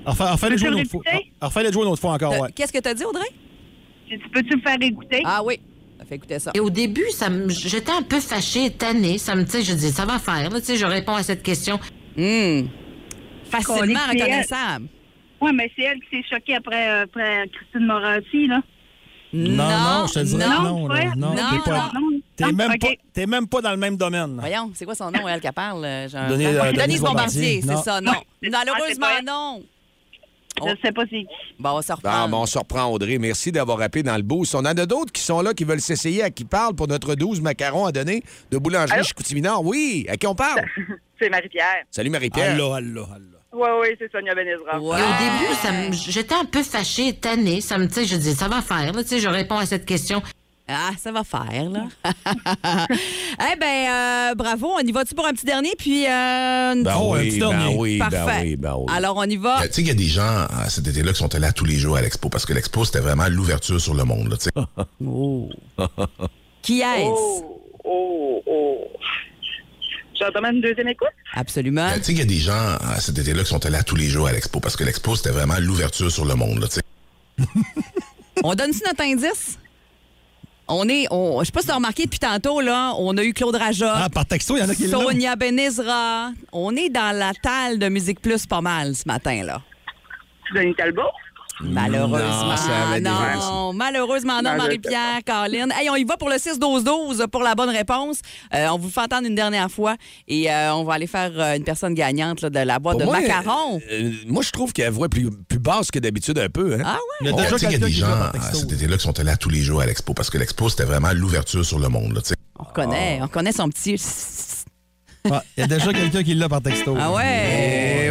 Enfin, enfin, les jouer une autre fois. Enfin, les jouer une autre fois encore, Euh, ouais. Qu'est-ce que t'as dit, Audrey? Tu peux-tu me faire écouter? Ah oui. Fait écouter ça. Et au début, ça me- j'étais un peu fâchée, tannée. Ça me, tu sais, je dis, ça va faire. Là, tu sais, je réponds à cette question. Hum. Facilement reconnaissable. Oui, mais c'est elle qui s'est choquée après, euh, après Christine Morancy, là. Non, non, je te dirais non, non. Non, Non, t'es pas, non. t'es même, ok. pas, t'es même pas dans le même domaine. Voyons, c'est quoi son nom, elle, qu'elle parle? euh, Denise- euh, Denise Denise Bombardier, c'est ça, non. Malheureusement, Ah, non. Je sais pas c'est qui. Bon, on se Bon, reprend. bon, on se reprend, Audrey. Merci d'avoir appelé dans le boost. On en a d'autres qui sont là, qui veulent s'essayer, à qui parlent pour notre 12 macarons à donner de boulangerie Allô? Chicoutimi-Nord. Oui, à qui on parle? C'est Marie-Pierre. Salut, Marie-Pierre. Allô, allô, allô. Oui, oui, c'est Sonia Benezra. Et au début, ça me- j'étais un peu fâchée, tannée. Ça me, tu sais, je dis, ça va faire. Là, tu sais, je réponds à cette question. Ah, ça va faire, là. eh bien, euh, bravo. On y va-tu pour un petit dernier? Puis. Euh, Ben Oh, un oui, ben dernier. oui, ben Parfait. oui, ben oui. Alors, on y va. Tu sais qu'il y a des gens euh, cet été-là qui sont allés à tous les jours à l'expo parce que l'expo, c'était vraiment l'ouverture sur le monde. Là, tu sais. Oh. Qui est-ce? Oh, oh, oh. Demande une deuxième écoute? Absolument. Tu sais qu'il y a des gens cet été-là qui sont allés à tous les jours à l'expo parce que l'expo, c'était vraiment l'ouverture sur le monde. Là, tu sais. On donne-tu notre indice? On est, on, je sais pas si tu as remarqué depuis tantôt, là, on a eu Claude Raja, Ah, par texto, il y en a qui l'ont. Sonia Benezra. On est dans la talle de Musique Plus pas mal ce matin, là. Denis Talbot? Malheureusement, Non, ça non. Malheureusement, non, Marie-Pierre, Caroline. Hey, on y va pour le 6-12-12 pour la bonne réponse. Euh, on vous fait entendre une dernière fois et euh, on va aller faire euh, une personne gagnante là, de la boîte Pour de moi, macarons. euh, moi, je trouve qu'elle voix plus, plus basse que d'habitude un peu. Hein? Ah Il y a ouais? déjà Tu sais qu'il y a des gens texto. cet été-là qui sont allés à tous les jours à l'expo parce que l'expo, c'était vraiment l'ouverture sur le monde. Là. On reconnaît, on reconnaît son petit. Ah, Il y a déjà quelqu'un qui l'a par texto. Ah ouais?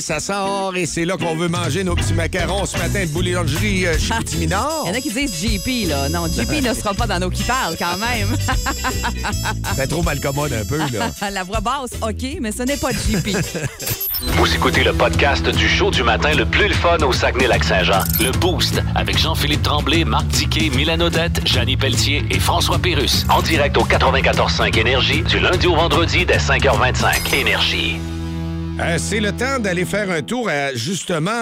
Ça sort et c'est là qu'on veut manger nos petits macarons ce matin de boulangerie euh, Chicoutimi-Nord. Il y en a qui disent JP, là. Non, JP ne sera pas dans nos qui parlent quand même. C'est trop mal commode un peu, là. la voix basse, OK, mais ce n'est pas JP. Vous écoutez le podcast du show du matin le plus le fun au Saguenay-Lac-Saint-Jean. Le Boost avec Jean-Philippe Tremblay, Marc Diquet, Milan Odette, Janine Pelletier et François Pérus. En direct au 94.5 Énergie du lundi au vendredi dès 5h25. Énergie. Euh, c'est le temps d'aller faire un tour à justement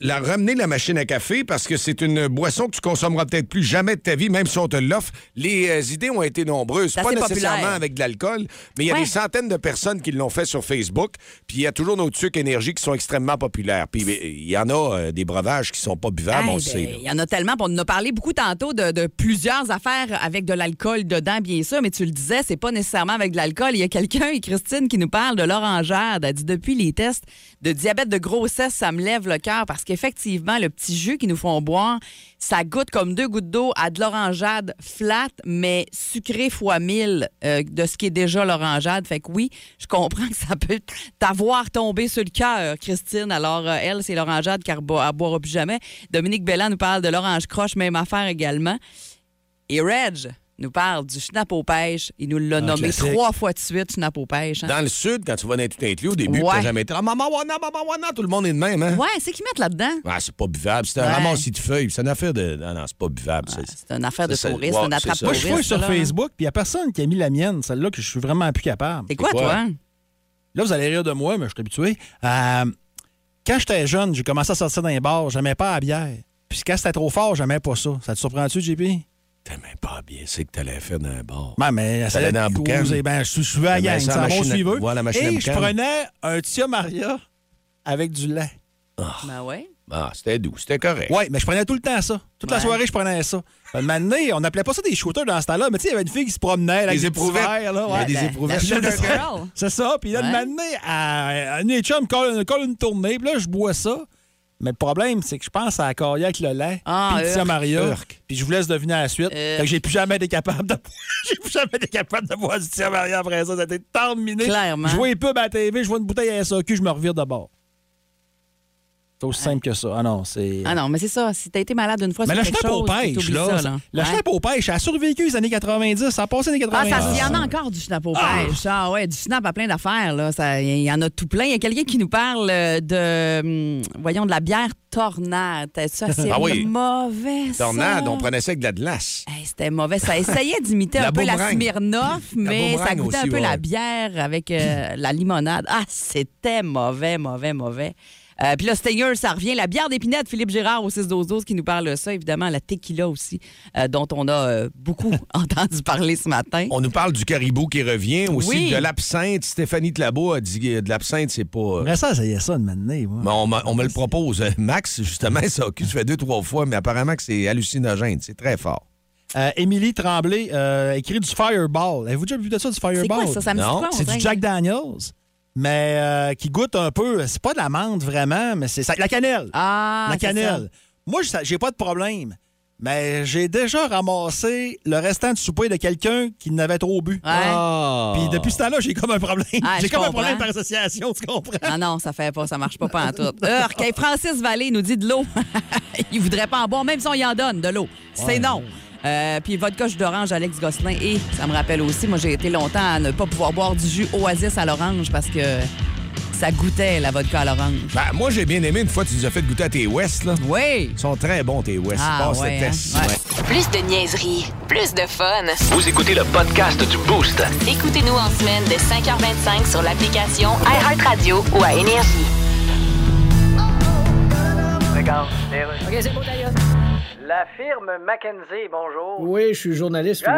la ramener la machine à café parce que c'est une boisson que tu consommeras peut-être plus jamais de ta vie, même si on te l'offre. Les euh, idées ont été nombreuses. Pas nécessairement populaire. avec de l'alcool, mais il y a Ouais. des centaines de personnes qui l'ont fait sur Facebook. Puis il y a toujours nos trucs énergie qui sont extrêmement populaires. Puis il y en a euh, des breuvages qui sont pas buvables, Hey, on ben, sait. Il y en a tellement. On en a parlé beaucoup tantôt de, de plusieurs affaires avec de l'alcool dedans, bien sûr, mais tu le disais, c'est pas nécessairement avec de l'alcool. Il y a quelqu'un, Christine, qui nous parle de l'orangeade. Elle dit depuis les tests de diabète de grossesse, ça me lève le cœur parce qu'effectivement, le petit jus qu'ils nous font boire, ça goûte comme deux gouttes d'eau à de l'orangeade flat, mais sucré fois mille euh, de ce qui est déjà l'orangeade. Fait que oui, je comprends que ça peut t'avoir tombé sur le cœur, Christine. Alors, euh, elle, c'est l'orangeade qu'elle bo- elle boira plus jamais. Dominique Belland nous parle de l'orange croche, même affaire également. Et Reg nous parle du schnapp aux pêches. Il nous l'a Un nommé classique. trois fois de suite, schnapp aux pêches. hein. Dans le sud, quand tu vas dans tout inclus, au début, Ouais. t'as jamais été là, maman, wana, maman, wana, tout le monde est de même, hein? Ouais, c'est qu'ils mettent là-dedans. Ah, c'est pas buvable. C'est un Ouais. ramassis de feuilles. C'est une affaire de. Non, non, c'est pas buvable. C'est une affaire de C'est ça. touriste, Ouais, une c'est attrape ça. Moi, je suis touriste, sur là. Facebook, puis il n'y a personne qui a mis la mienne, celle-là, que je suis vraiment plus capable. C'est quoi, toi? Là, vous allez rire de moi, mais je suis habitué. Euh, quand j'étais jeune, j'ai commencé à sortir dans les bars, j'aimais pas la bière. Puis quand c'était trop fort, j'aimais pas ça. Ça te surprend-tu, JP? T'aimais pas bien, c'est que t'allais faire dans un bar. Ben, mais T'allais dans la boucane. Ben, je suis à gang, ça, c'est un bon machine à- suiveur. voilà, machine Et je prenais un Tia Maria avec du lait. Ben ouais. Ah, c'était doux, c'était correct. Oui, mais je prenais tout le temps ça. Toute la soirée, je prenais ça. Un moment donné, on n'appelait pas ça des shooters dans ce temps-là, mais tu sais, il y avait une fille qui se promenait avec Des éprouvettes. verres, là, Il y ouais. a des La- éprouvettes. C'est ça. Puis là, Ouais. m'amener à, à une chum colle, colle une tournée, puis là, je bois ça. Mais le problème, c'est que je pense à la avec le lait, Ah, puis le Tia urk. Maria, Urk. puis je vous laisse deviner la suite. Fait que j'ai plus jamais été capable de j'ai plus jamais été capable de boire du Tia Maria après ça. Ça a été terminé. Clairement. Je vois les pubs à la TV, je vois une bouteille à SAQ, je me revire de bord. C'est aussi simple que ça. Ah non, c'est... Ah non, mais c'est ça. Si t'as été malade une fois Mais sur le quelque schnapp pêches, t'oublies là, ça, là. le Ouais. schnapp aux pêches, ça a survécu les années 90, ça a passé les années Ah, 90. ça, il y en a encore du schnapp aux pêches. Ah ouais, du schnapp à plein d'affaires. là. Ça, Il y en a tout plein. Il y a quelqu'un qui nous parle euh, de, hum, voyons, de la bière tornade. Ça, c'est Ah oui. mauvais, ça. Tornade, on prenait ça avec de la glace. Hey, C'était mauvais. Ça essayait d'imiter La un peu la boomerang. Smirnoff, mais ça boomerang goûtait un aussi, peu ouais. la bière avec euh, la limonade. Ah, c'était mauvais, mauvais, mauvais. Euh, Puis là, Stinger, ça revient. La bière d'épinette, Philippe Girard au 6-12-12 qui nous parle de ça. Évidemment, la tequila aussi, euh, dont on a euh, beaucoup entendu parler ce matin. On nous parle du caribou qui revient, aussi Oui. de l'absinthe. Stéphanie Tlabo a dit que de l'absinthe, c'est pas. Mais ça, ça y est ça de m'amener, on, on me le propose. Max, justement, ça a fait deux, trois fois, mais apparemment que c'est hallucinogène. C'est très fort. Euh, Émilie Tremblay euh, écrit du Fireball. Avez-vous déjà vu de ça, du Fireball? quoi ça? Me Non. C'est du Jack Daniels, mais euh, qui goûte un peu. C'est pas de la menthe vraiment, mais c'est ça- la cannelle. Ah, la cannelle. Moi, je- j'ai pas de problème. Mais j'ai déjà ramassé le restant du souper de quelqu'un qui n'avait trop bu. Ouais. Ah. Puis depuis ce temps-là, j'ai comme un problème. Ah, j'ai comme un problème par association, tu comprends? Ah non, ça fait pas, ça marche pas, pas en tout. Urk. Hey, Francis Vallée nous dit de l'eau. Il voudrait pas en boire, même si on y en donne de l'eau. C'est non. Euh, puis vodka jus d'orange, Alex Gosselin. Et ça me rappelle aussi, moi, j'ai été longtemps à ne pas pouvoir boire du jus Oasis à l'orange parce que ça goûtait la vodka à l'orange. Ben, moi, j'ai bien aimé une fois, tu nous as fait goûter à tes West. Là. Oui. Ils sont très bons, tes West. Ah, Passe ouais, le hein? test. Ouais. Plus de niaiserie, plus de fun. Vous écoutez le podcast du Boost. Écoutez-nous en semaine de 5h25 sur l'application iHeartRadio ou à Énergie. Regarde. OK, c'est beau, d'ailleurs. La firme McKenzie, bonjour. Oui, je suis journaliste. Je Vous-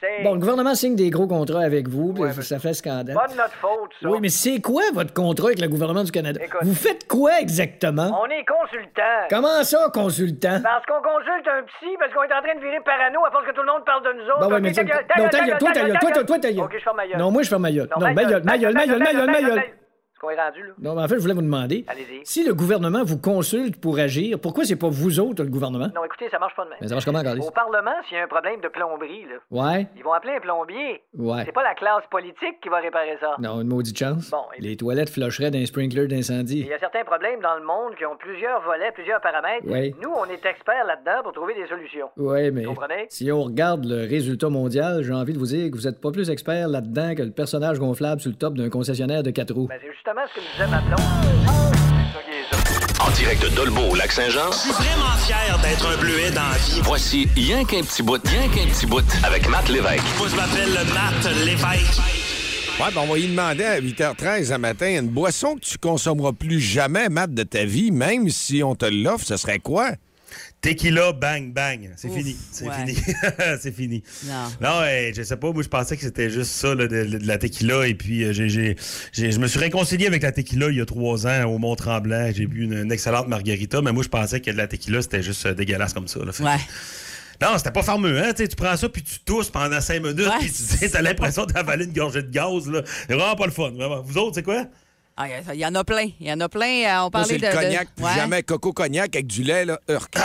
sais. Bon, le gouvernement signe des gros contrats avec vous, Ouais, ça, fait scandale. Pas de notre faute, ça. Oui, mais c'est quoi votre contrat avec le gouvernement du Canada? Écoute. Vous faites quoi exactement? On est consultant. Comment ça, consultant? Parce qu'on consulte un psy, parce qu'on est en train de virer parano à force que tout le monde parle de nous autres. Bon, ouais, Ok, mais ta gueule, non, ta gueule, toi, ta gueule, toi, toi, toi, ta. Ok, je ferme ma. Non, moi, je ferme ma. Non, ma gueule, ma gueule, ma qu'on est rendu, là? Non, mais en fait, je voulais vous demander, Allez-y. si le gouvernement vous consulte pour agir, pourquoi c'est pas vous autres, le gouvernement? Non, écoutez, ça marche pas de même. Mais ça marche comment, Carlis? Au Parlement, s'il y a un problème de plomberie, là, Ouais, ils vont appeler un plombier. ouais. C'est pas la classe politique qui va réparer ça. Non, une maudite chance. Bon, et- Les toilettes flusheraient d'un sprinkler d'incendie. Il y a certains problèmes dans le monde qui ont plusieurs volets, plusieurs paramètres. Oui. Nous, on est experts là-dedans pour trouver des solutions. Oui, mais Vous comprenez? si on regarde le résultat mondial, j'ai envie de vous dire que vous êtes pas plus expert là-dedans que le personnage gonflable sur le top d'un concessionnaire de quatre roues. Ben, ce que me disait ma blonde? En direct de Dolbeau au Lac-Saint-Jean, Je suis vraiment fier d'être un bleuet dans la vie. voici Rien qu'un petit bout, rien qu'un petit bout avec Matt Lévesque. Moi, je m'appelle Matt Lévesque. Ouais, ben on va y demander à 8h13 à matin une boisson que tu consommeras plus jamais, Matt, de ta vie, même si on te l'offre, ce serait quoi? Tequila, bang, bang. C'est fini. C'est ouais. fini. c'est fini. Non. Non, ouais, je sais pas. Moi, je pensais que c'était juste ça, là, de, de la tequila. Et puis, euh, j'ai, j'ai- j'ai- je me suis réconcilié avec la tequila il y a trois ans au Mont-Tremblant. J'ai bu une, une excellente margarita, mais moi, je pensais que de la tequila, c'était juste euh, dégueulasse comme ça. Là. Fait que- Ouais. Non, c'était pas fameux, hein? Tu prends ça puis tu tousses pendant cinq minutes puis tu t'as l'impression d'avaler une gorgée de gaz, là. C'est vraiment pas le fun, vraiment. Vous autres, c'est quoi? Ah, Il y en a plein. Il y en a plein. euh, On parlait c'est de. le de- cognac, plus Ouais. jamais coco cognac avec du lait, là. Urk.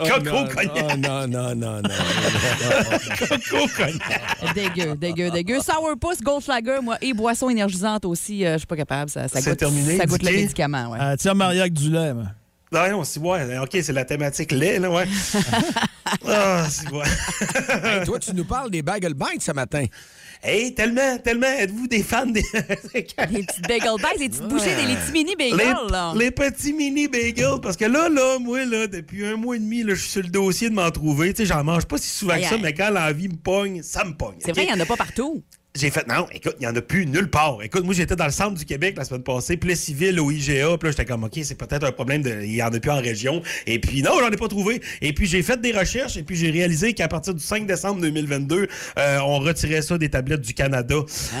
Oh, Coco non, cognac. Oh, non, non, non, non. Coco cognac. Dégueu, dégueu, dégueu. Sourpuss, Goldschlager, moi, et boisson énergisante aussi, euh, je suis pas capable. Ça, ça goûte, terminé, ça goûte le médicament, ouais. Euh, tiens, Maria avec du lait, moi. Non, non, c'est ouais. OK, c'est la thématique lait, là, ouais. ah, c'est ouais. Hey, toi, tu nous parles des bagel bites ce matin. Hey, tellement, tellement, êtes-vous des fans des. Les petites bagel bites, les petites bouchées, des les petits mini bagels, là. les, les petits mini bagels, parce que là, là, moi, là, depuis un mois et demi, là, je suis sur le dossier de m'en trouver. Tu sais, j'en mange pas si souvent que ça, mais quand l'envie me pogne, ça me pogne. C'est vrai, il n'y en a pas partout. J'ai fait, non, écoute, il n'y en a plus nulle part. Écoute, moi, j'étais dans le centre du Québec la semaine passée, Plessisville, au IGA. Puis là, j'étais comme, OK, c'est peut-être un problème, de, il n'y en a plus en région. Et puis, non, j'en ai pas trouvé. Et puis, j'ai fait des recherches et puis j'ai réalisé qu'à partir du 5 décembre 2022, euh, on retirait ça des tablettes du Canada.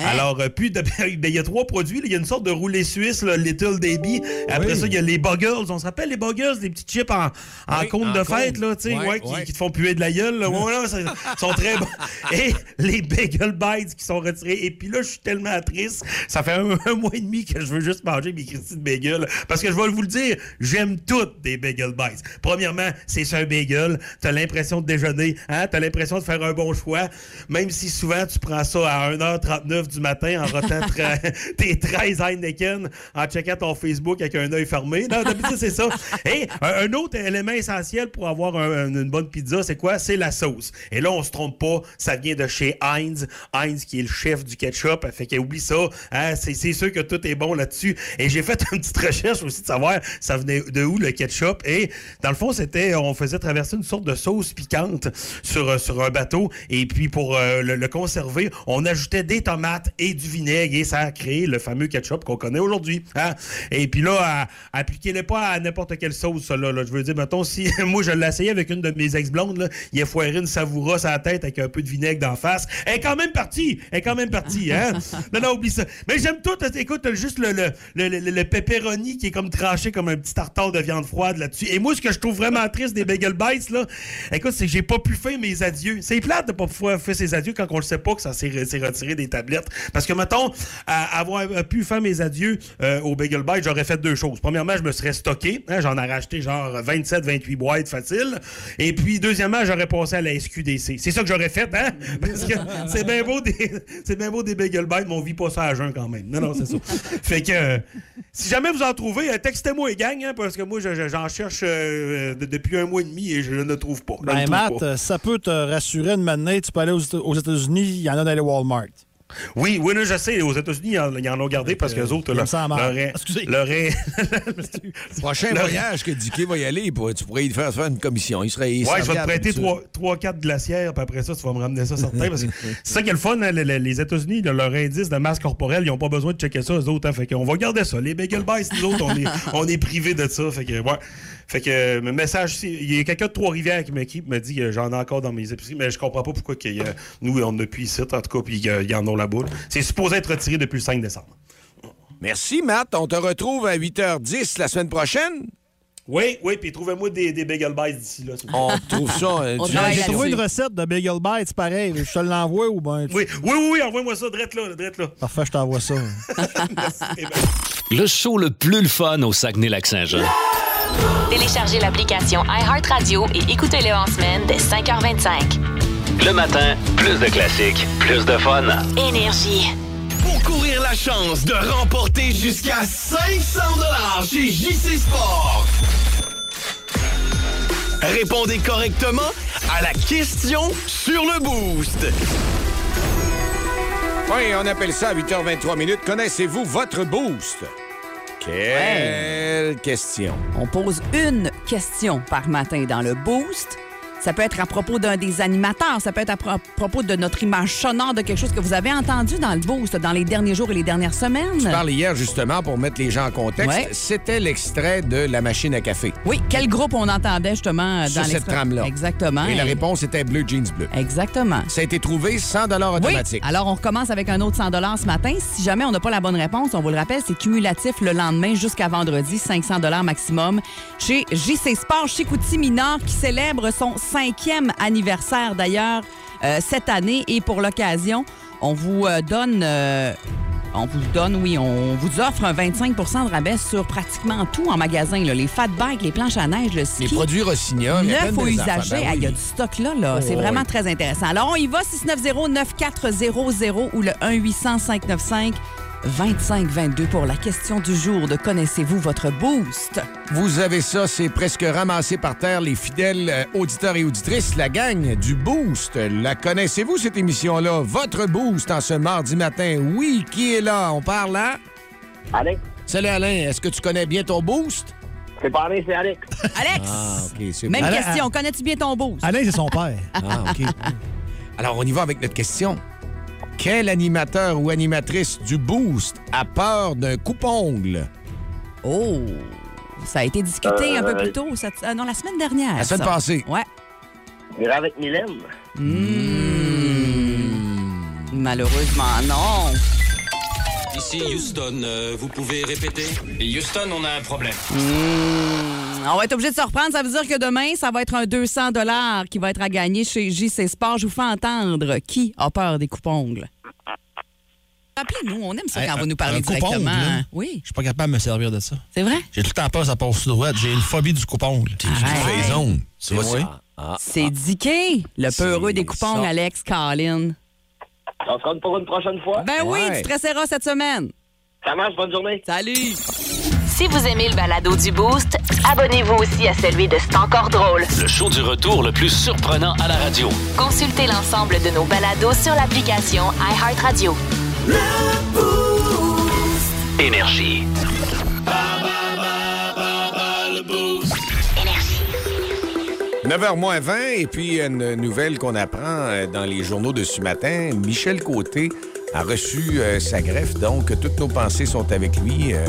Alors, euh, puis, ben, il y a trois produits. Il y a une sorte de roulé suisse, là, Little Baby. Après Oui. ça, il y a les Buggles. On se rappelle les Buggles, les petits chips en, en Oui, cône en de cône. fête, là, tu sais, Ouais, ouais, qui, ouais. qui te font puer de la gueule. Là. Ouais, là, ça- ils sont très bons. Et les Bagel Bites qui sont retirés. Et puis là, je suis tellement triste. Ça fait un, un mois et demi que je veux juste manger mes Christy de bagel. Parce que je vais vous le dire, j'aime toutes des Bagel Bites. Premièrement, c'est un bagel. T'as l'impression de déjeuner. Hein? T'as l'impression de faire un bon choix. Même si souvent, tu prends ça à 1h39 du matin en rotant tes 13 Heineken, en checkant ton Facebook avec un œil fermé. Non, d'habitude, c'est ça. Et un, un autre élément essentiel pour avoir un- un- une bonne pizza, c'est quoi? C'est la sauce. Et là, on se trompe pas, ça vient de chez Heinz. Heinz, qui est le chef du ketchup. Fait que oublie ça. Hein, c'est sûr que tout est bon là-dessus. Et j'ai fait une petite recherche aussi de savoir ça venait de où le ketchup? Et dans le fond, c'était on faisait traverser une sorte de sauce piquante sur, euh, un bateau. Et puis pour euh, le, conserver, on ajoutait des tomates et du vinaigre et ça a créé le fameux ketchup qu'on connaît aujourd'hui. hein. Et puis là, à- appliquez-le pas à n'importe quelle sauce, ça, là. Je veux dire, mettons, si moi je l'ai essayé avec une de mes ex-blondes, il a foiré une savoura sur la tête avec un peu de vinaigre d'en face. Elle est quand même partie. Est quand même partie, hein? non, non, oublie ça. Mais j'aime tout. Écoute, t'as juste le, le, le, le- pepperoni qui est comme tranché comme un petit tartare de viande froide là-dessus. Et moi, ce que je trouve vraiment triste des Bagel Bites, là, écoute, c'est que j'ai pas pu faire mes adieux. C'est plate de pas pouvoir faire ses adieux quand on le sait pas que ça s'est s'est retiré des tablettes. Parce que, mettons, à- avoir pu faire mes adieux euh, au Bagel Bite, j'aurais fait deux choses. Premièrement, je me serais stocké. hein, J'en ai racheté genre 27, 28 boîtes facile. Et puis, deuxièmement, j'aurais passé à la SQDC. C'est ça que j'aurais fait, hein? Parce que c'est bien beau des, c'est bien beau des Bagel Bites, mais on vit pas ça à jeun quand même. Non, non, c'est ça. fait que, euh, si jamais vous en trouvez, euh, textez-moi les gang, hein, parce que moi, je- je- j'en cherche euh, de- depuis un mois et demi et je ne trouve pas. Ben, trouve Matt, pas. ça peut te rassurer une matinée. Tu peux aller aux, aux États-Unis, il y en a dans les Walmart. Oui, oui, je sais. Aux États-Unis, ils en, ont gardé parce que les autres, leur est- Prochain voyage que Dicky va y aller, tu pourrais lui faire faire une commission. Il serait Ouais, je vais te prêter d'habitude. 3-4 glacières, puis après ça, tu vas me ramener ça certain. parce que c'est ça qui est le fun, hein, les, États-Unis, leur indice de masse corporelle, ils n'ont pas besoin de checker ça, eux autres. Hein, fait qu'on va garder ça. Les Bagel Bites, nous autres, on est, on est privés de ça. Fait que, ouais. Fait que, euh, le message, il y a quelqu'un de Trois-Rivières qui me, qui me dit que j'en ai encore dans mes épiceries, mais je comprends pas pourquoi a- nous, on plus ici, en tout cas, puis il y en a C'est supposé être retiré depuis le 5 décembre. Merci, Matt. On te retrouve à 8h10 la semaine prochaine. Oui, oui, puis trouvez-moi des, des Bagel Bites d'ici là. On trouve ça. euh, travaille J'ai trouvé une recette de Bagel Bites, c'est pareil. Je te l'envoie ou ben. tu- Oui, oui, oui, oui, envoie-moi ça, drette là, drette là. Parfait, je t'envoie ça. Le show le plus le fun au Saguenay-Lac-Saint-Jean. Téléchargez l'application iHeartRadio et écoutez-le en semaine dès 5h25. Le matin, plus de classiques, plus de fun. Énergie. Pour courir la chance de remporter jusqu'à 500 chez JC Sport. Répondez correctement à la question sur le boost. Oui, on appelle ça à 8h23 minutes. Connaissez-vous votre boost? Quelle question. On pose une question par matin dans le boost. Ça peut être à propos d'un des animateurs, ça peut être à, pro- à propos de notre image sonore de quelque chose que vous avez entendu dans le boost dans les derniers jours et les dernières semaines. Je parlais hier justement pour mettre les gens en contexte. Ouais. C'était l'extrait de la machine à café. Oui, quel groupe on entendait justement Sur dans cette trame-là. Exactement. Et la réponse était bleu jeans bleu. Exactement. Ça a été trouvé 100 automatique. Oui. Alors, on recommence avec un autre 100 ce matin. Si jamais on n'a pas la bonne réponse, on vous le rappelle, c'est cumulatif le lendemain jusqu'à vendredi, 500 maximum. Chez JC Sport, Chicoutimi Minor, qui célèbre son cinquième anniversaire d'ailleurs euh, cette année. Et pour l'occasion, on vous euh, donne... euh, on vous donne, oui, on vous offre un 25% de rabais sur pratiquement tout en magasin. là. Les fat bikes, les planches à neige, le ski. Les produits Rossignol. affaires. usagers. Ben Ah, Il y a du stock là. là. Oh, c'est vraiment oui. très intéressant. Alors, on y va, 690-9400 ou le 1-800-595-2522 pour la question du jour de Connaissez-vous votre boost? Vous avez ça, c'est presque ramassé par terre, les fidèles euh, auditeurs et auditrices, la gang du Boost. La connaissez-vous, cette émission-là? Votre Boost en ce mardi matin. Oui, qui est là? On parle là? Alex. Salut Alain, est-ce que tu connais bien ton Boost? C'est pas Alain, c'est Alex. Alex! Ah, OK, c'est Même bon. question. Connais-tu bien ton boost? Alain, c'est son père. Ah, OK. Alors, on y va avec notre question. Quel animateur ou animatrice du Boost a peur d'un coupe-ongle? Oh! Ça a été discuté un peu Euh, plus tôt. cette- euh, non, la semaine dernière. La semaine ça. passée. Ouais. J'irai avec Mylène. Malheureusement, non. Ici Houston, euh, vous pouvez répéter? Houston, on a un problème. Hmm, On va être obligé de se reprendre. Ça veut dire que demain, ça va être un 200 qui va être à gagner chez JC Sport. Je vous fais entendre qui a peur des coupes-ongles. Rappelez-nous, on aime ça Hey, quand un- vous nous parlez directement. là. Oui, Je suis pas capable de me servir de ça. c'est vrai? J'ai tout le temps peur, ça passe sur droite. J'ai une phobie du coupe-ongle. Arrête. Fais zone. C'est vrai? Ah, C'est Dicky, le peureux des coupes-ongles, ça. Alex Carlin. On se rend pour une prochaine fois? Ben oui, tu te cette semaine. Ça marche, bonne journée. Salut! Si vous aimez le balado du Boost, Abonnez-vous aussi à celui de C'est encore drôle. Le show du retour le plus surprenant à la radio. Consultez l'ensemble de nos balados sur l'application iHeartRadio. Énergie. 9h moins 20, et puis une nouvelle qu'on apprend euh, dans les journaux de ce matin. Michel Côté a reçu euh, sa greffe, donc toutes nos pensées sont avec lui. euh,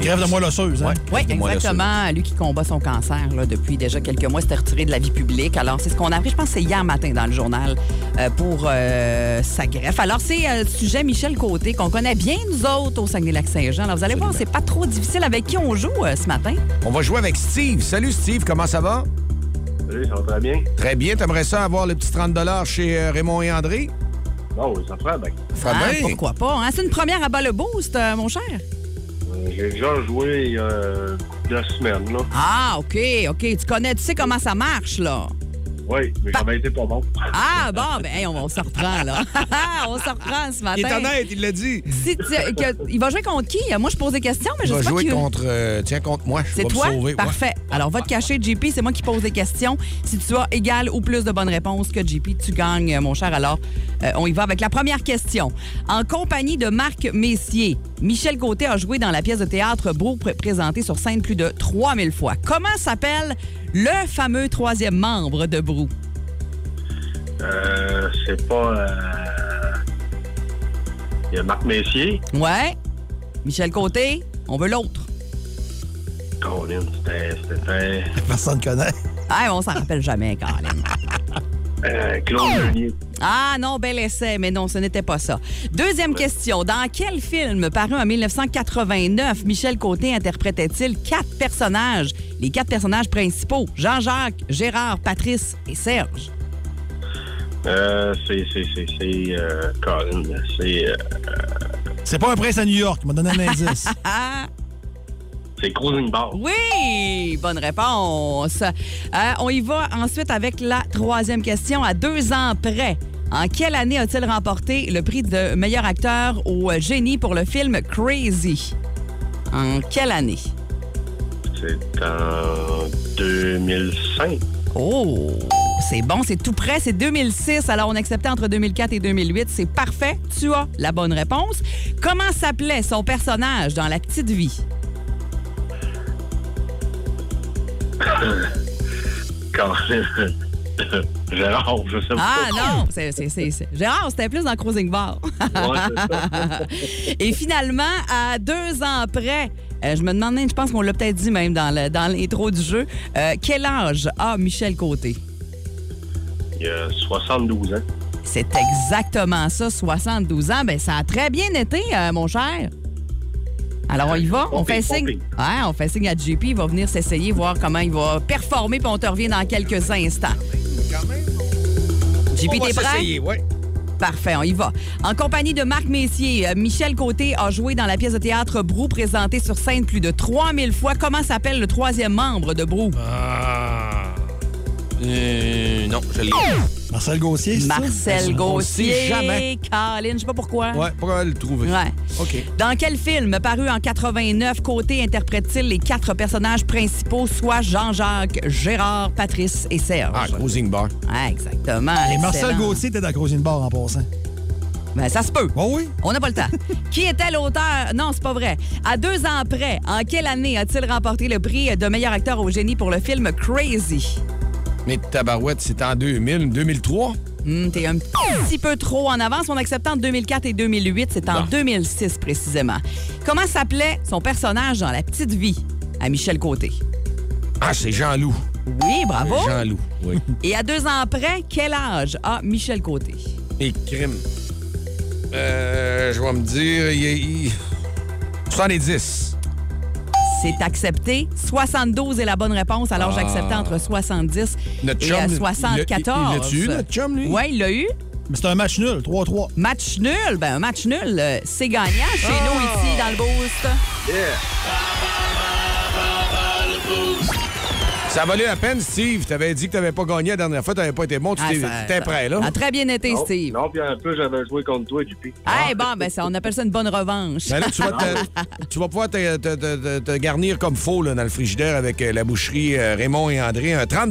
Grève de et- moelle osseuse, hein? Oui, greffe de exactement. Lui qui combat son cancer là, depuis déjà quelques mois, s'était retiré de la vie publique. Alors, c'est ce qu'on a appris, je pense que c'est hier matin dans le journal euh, pour euh, sa greffe. Alors, c'est euh, le sujet Michel Côté qu'on connaît bien, nous autres, au Saguenay-Lac-Saint-Jean. Alors, vous allez voir, c'est pas trop difficile avec qui on joue euh, ce matin. On va jouer avec Steve. Salut Steve, comment ça va? Salut, ça va très bien. Très bien, t'aimerais ça avoir le petit 30 chez euh, Raymond et André? Non, oui, ça ferait bien. Ça Ah, bien. pourquoi pas? hein? C'est une première à bas le boost, euh, mon cher. Euh, J'ai déjà joué il y a deux semaines, là. Ah, OK, OK. Tu connais, tu sais comment ça marche, là. Oui, mais j'avais été pas bon. Ah, bon, ben, hey, on, on se reprend, là. on se reprend ce matin. Il est honnête, il l'a dit. Si tu- que- il va jouer contre qui? Moi, je pose des questions, mais Il je va sais pas jouer qui... contre. euh, tiens, contre moi. Je C'est me toi? ouais. Parfait. Alors, va te cacher, JP. C'est moi qui pose des questions. Si tu as égal ou plus de bonnes réponses que JP, tu gagnes, mon cher. Alors, euh, on y va avec la première question. En compagnie de Marc Messier, Michel Côté a joué dans la pièce de théâtre Beau pr- présentée sur scène plus de 3000 fois. Comment s'appelle le fameux troisième membre de Brou? Euh, c'est pas... euh, Il y a Marc Messier. Ouais. Michel Côté, on veut l'autre. Colin, c'était... C'était... Personne ne connaît. Ah, on s'en rappelle jamais, Colin. Euh, Claude Meunier. Ah non, bel essai, mais non, ce n'était pas ça. Deuxième question. Dans quel film paru en 1989 Michel Côté interprétait-il quatre personnages, les quatre personnages principaux, Jean-Jacques, Gérard, Patrice et Serge? Euh, c'est... C'est... C'est... C'est... Euh, Colin, c'est... euh, C'est pas un prince à New York. Il m'a donné un indice. C'est Cruising Bar. oui, bonne réponse. Euh, on y va ensuite avec la troisième question. À deux ans près, en quelle année a-t-il remporté le prix de meilleur acteur au génie pour le film Crazy? En quelle année? C'est en 2005. Oh, c'est bon, c'est tout près, c'est 2006. Alors, on acceptait entre 2004 et 2008. C'est parfait, tu as la bonne réponse. Comment s'appelait son personnage dans La Petite Vie? Colin... Gérard, je sais pas. Ah non, c'est, c'est, c'est, Gérard, c'était plus dans Cruising Bar. Ouais, et finalement, à deux ans près, euh, je me demandais, je pense qu'on l'a peut-être dit même dans, le, dans l'intro du jeu, euh, quel âge a Michel Côté? Il a 72 ans. C'est exactement ça, 72 ans. Ben, ça a très bien été, euh, mon cher. Alors, on y va? On fait signe. Ouais, on fait signe à JP. Il va venir s'essayer, voir comment il va performer, puis on te revient dans quelques instants. JP, On va t'es prêt? ouais. Parfait, on y va. En compagnie de Marc Messier, euh, Michel Côté a joué dans la pièce de théâtre Brou présentée sur scène plus de 3000 fois. Comment s'appelle le troisième membre de Brou? Ah. Euh, non, je l'ai. Marcel Gauthier, c'est ça? Marcel On sait Gauthier. jamais. Colin, je sais pas pourquoi. Ouais, pourquoi le trouver? Ouais. OK. Dans quel film paru en 89, Côté interprète-t-il les quatre personnages principaux, soit Jean-Jacques, Gérard, Patrice et Serge? Ah, Cruising Bar. Ouais, exactement. Et Marcel. Gauthier était dans Cruising Bar en passant. Ben, ça se peut. Oh oui? On n'a pas le temps. Qui était l'auteur? Non, c'est pas vrai. À deux ans près, en quelle année a-t-il remporté le prix de meilleur acteur au génie pour le film Crazy? Mais Tabarouette, c'était en 2000, 2003? Hmm, T'es un petit peu trop en avance. On acceptait en 2004 et 2008. C'est en Bon. 2006 précisément. Comment s'appelait son personnage dans La Petite Vie à Michel Côté? Ah, c'est Jean-Loup. Oui, bravo. Jean-Loup, oui. Et à deux ans près, quel âge a Michel Côté? Et crime. Euh, je vais me dire, il, il... 70. C'est accepté. 72 est la bonne réponse. Alors, Ah. j'acceptais entre 70 Notre et chum, euh, il- 74. il l'a-tu eu, notre chum, lui? Oui, il l'a eu. Mais c'est un match nul, 3-3. Match nul? Ben, un match nul, euh, c'est gagnant chez Ah. nous ici dans le Boost. Ça a valu la peine, Steve. T'avais dit que t'avais pas gagné la dernière fois, t'avais pas été bon. Tu Ah, ça- t'étais prêt, là? A très bien été, Non, Steve. Non, puis en plus, j'avais joué contre toi, JP. Eh bon, ben ça, on appelle ça une bonne revanche. Ben là, tu vas, te- tu vas pouvoir te, te- te- te- te garnir comme faux là, dans le frigidaire avec euh, la boucherie euh, Raymond et André. Un 30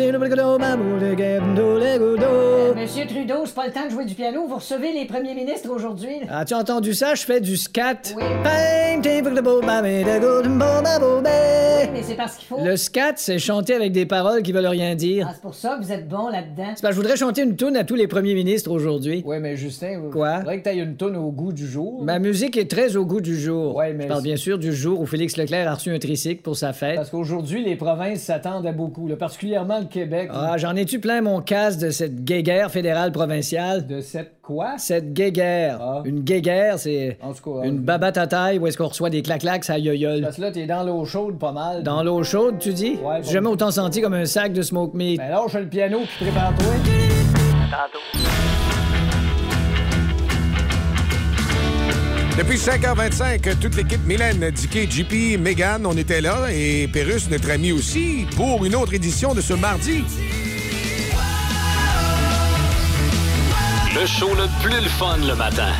Euh, Monsieur Trudeau, c'est pas le temps de jouer du piano. Vous recevez les premiers ministres aujourd'hui. As-tu entendu ça? Je fais du scat. Oui. Le Mais c'est parce qu'il faut. scat, c'est chanter avec des paroles qui veulent rien dire. Ah, c'est pour ça que vous êtes bon là-dedans. C'est parce que je voudrais chanter une toune à tous les premiers ministres aujourd'hui. Ouais, mais Justin, vous- Quoi? faudrait que t'aies une tonne au goût du jour. Ma musique est très au goût du jour. Ouais, mais Je parle bien sûr du jour où Félix Leclerc a reçu un tricycle pour sa fête. Parce qu'aujourd'hui, les provinces s'attendent à beaucoup, là, particulièrement le Québec. Ah, j'en ai-tu plein mon casse de cette guéguerre fédérale provinciale? De cette quoi? Cette guéguerre. Ah. Une guéguerre, c'est En tout cas, une babate à taille où est-ce qu'on reçoit des clac-clacs à yoyol. Parce que là, t'es dans l'eau chaude pas mal. Dans l'eau chaude, tu dis? Ouais, J'ai jamais autant senti comme un sac de smoke meat. Ben lâche le piano puis prépare-toi. Tantôt. Depuis 5h25, toute l'équipe Mylène, Dicky, JP, Megan, on était là et Pérus, notre ami aussi, pour une autre édition de ce mardi. Le show le plus le fun le matin.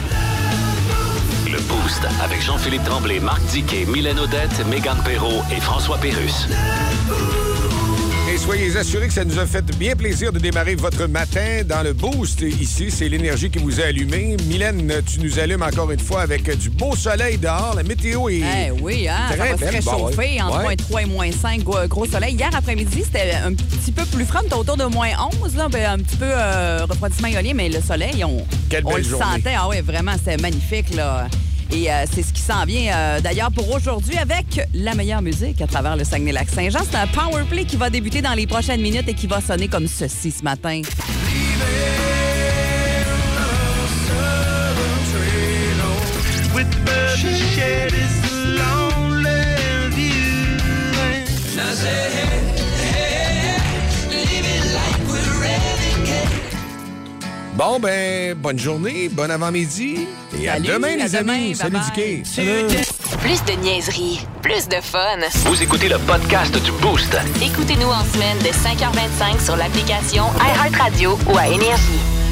Le Boost avec Jean-Philippe Tremblay, Marc Diquet, Milan Odette, Megan Perrault et François Pérus. Soyez assurés que ça nous a fait bien plaisir de démarrer votre matin dans le boost. Ici, c'est l'énergie qui vous a allumé. Mylène, tu nous allumes encore une fois avec du beau soleil dehors. La météo est. Eh oui, hein, ça Très va se. Bon, réchauffer ouais. entre Ouais. moins 3 et moins 5, gros, gros soleil. Hier après-midi, c'était un petit peu plus froid, autour de moins 11, là, ben, un petit peu euh, refroidissement éolien, mais le soleil, on, Quelle on belle le journée. sentait. Ah oui, vraiment, c'était magnifique. Là. Et euh, c'est ce qui s'en vient euh, d'ailleurs pour aujourd'hui avec la meilleure musique à travers le Saguenay-Lac-Saint-Jean. C'est un power play qui va débuter dans les prochaines minutes et qui va sonner comme ceci ce matin. Bon, ben, bonne journée, bon avant-midi. Et à Salut, demain, à les demain, amis. Salut, bye-bye. Dicky. Plus de niaiserie, plus de fun. Vous écoutez le podcast du Boost. Écoutez-nous en semaine de 5h25 sur l'application iHeartRadio ou à Énergie.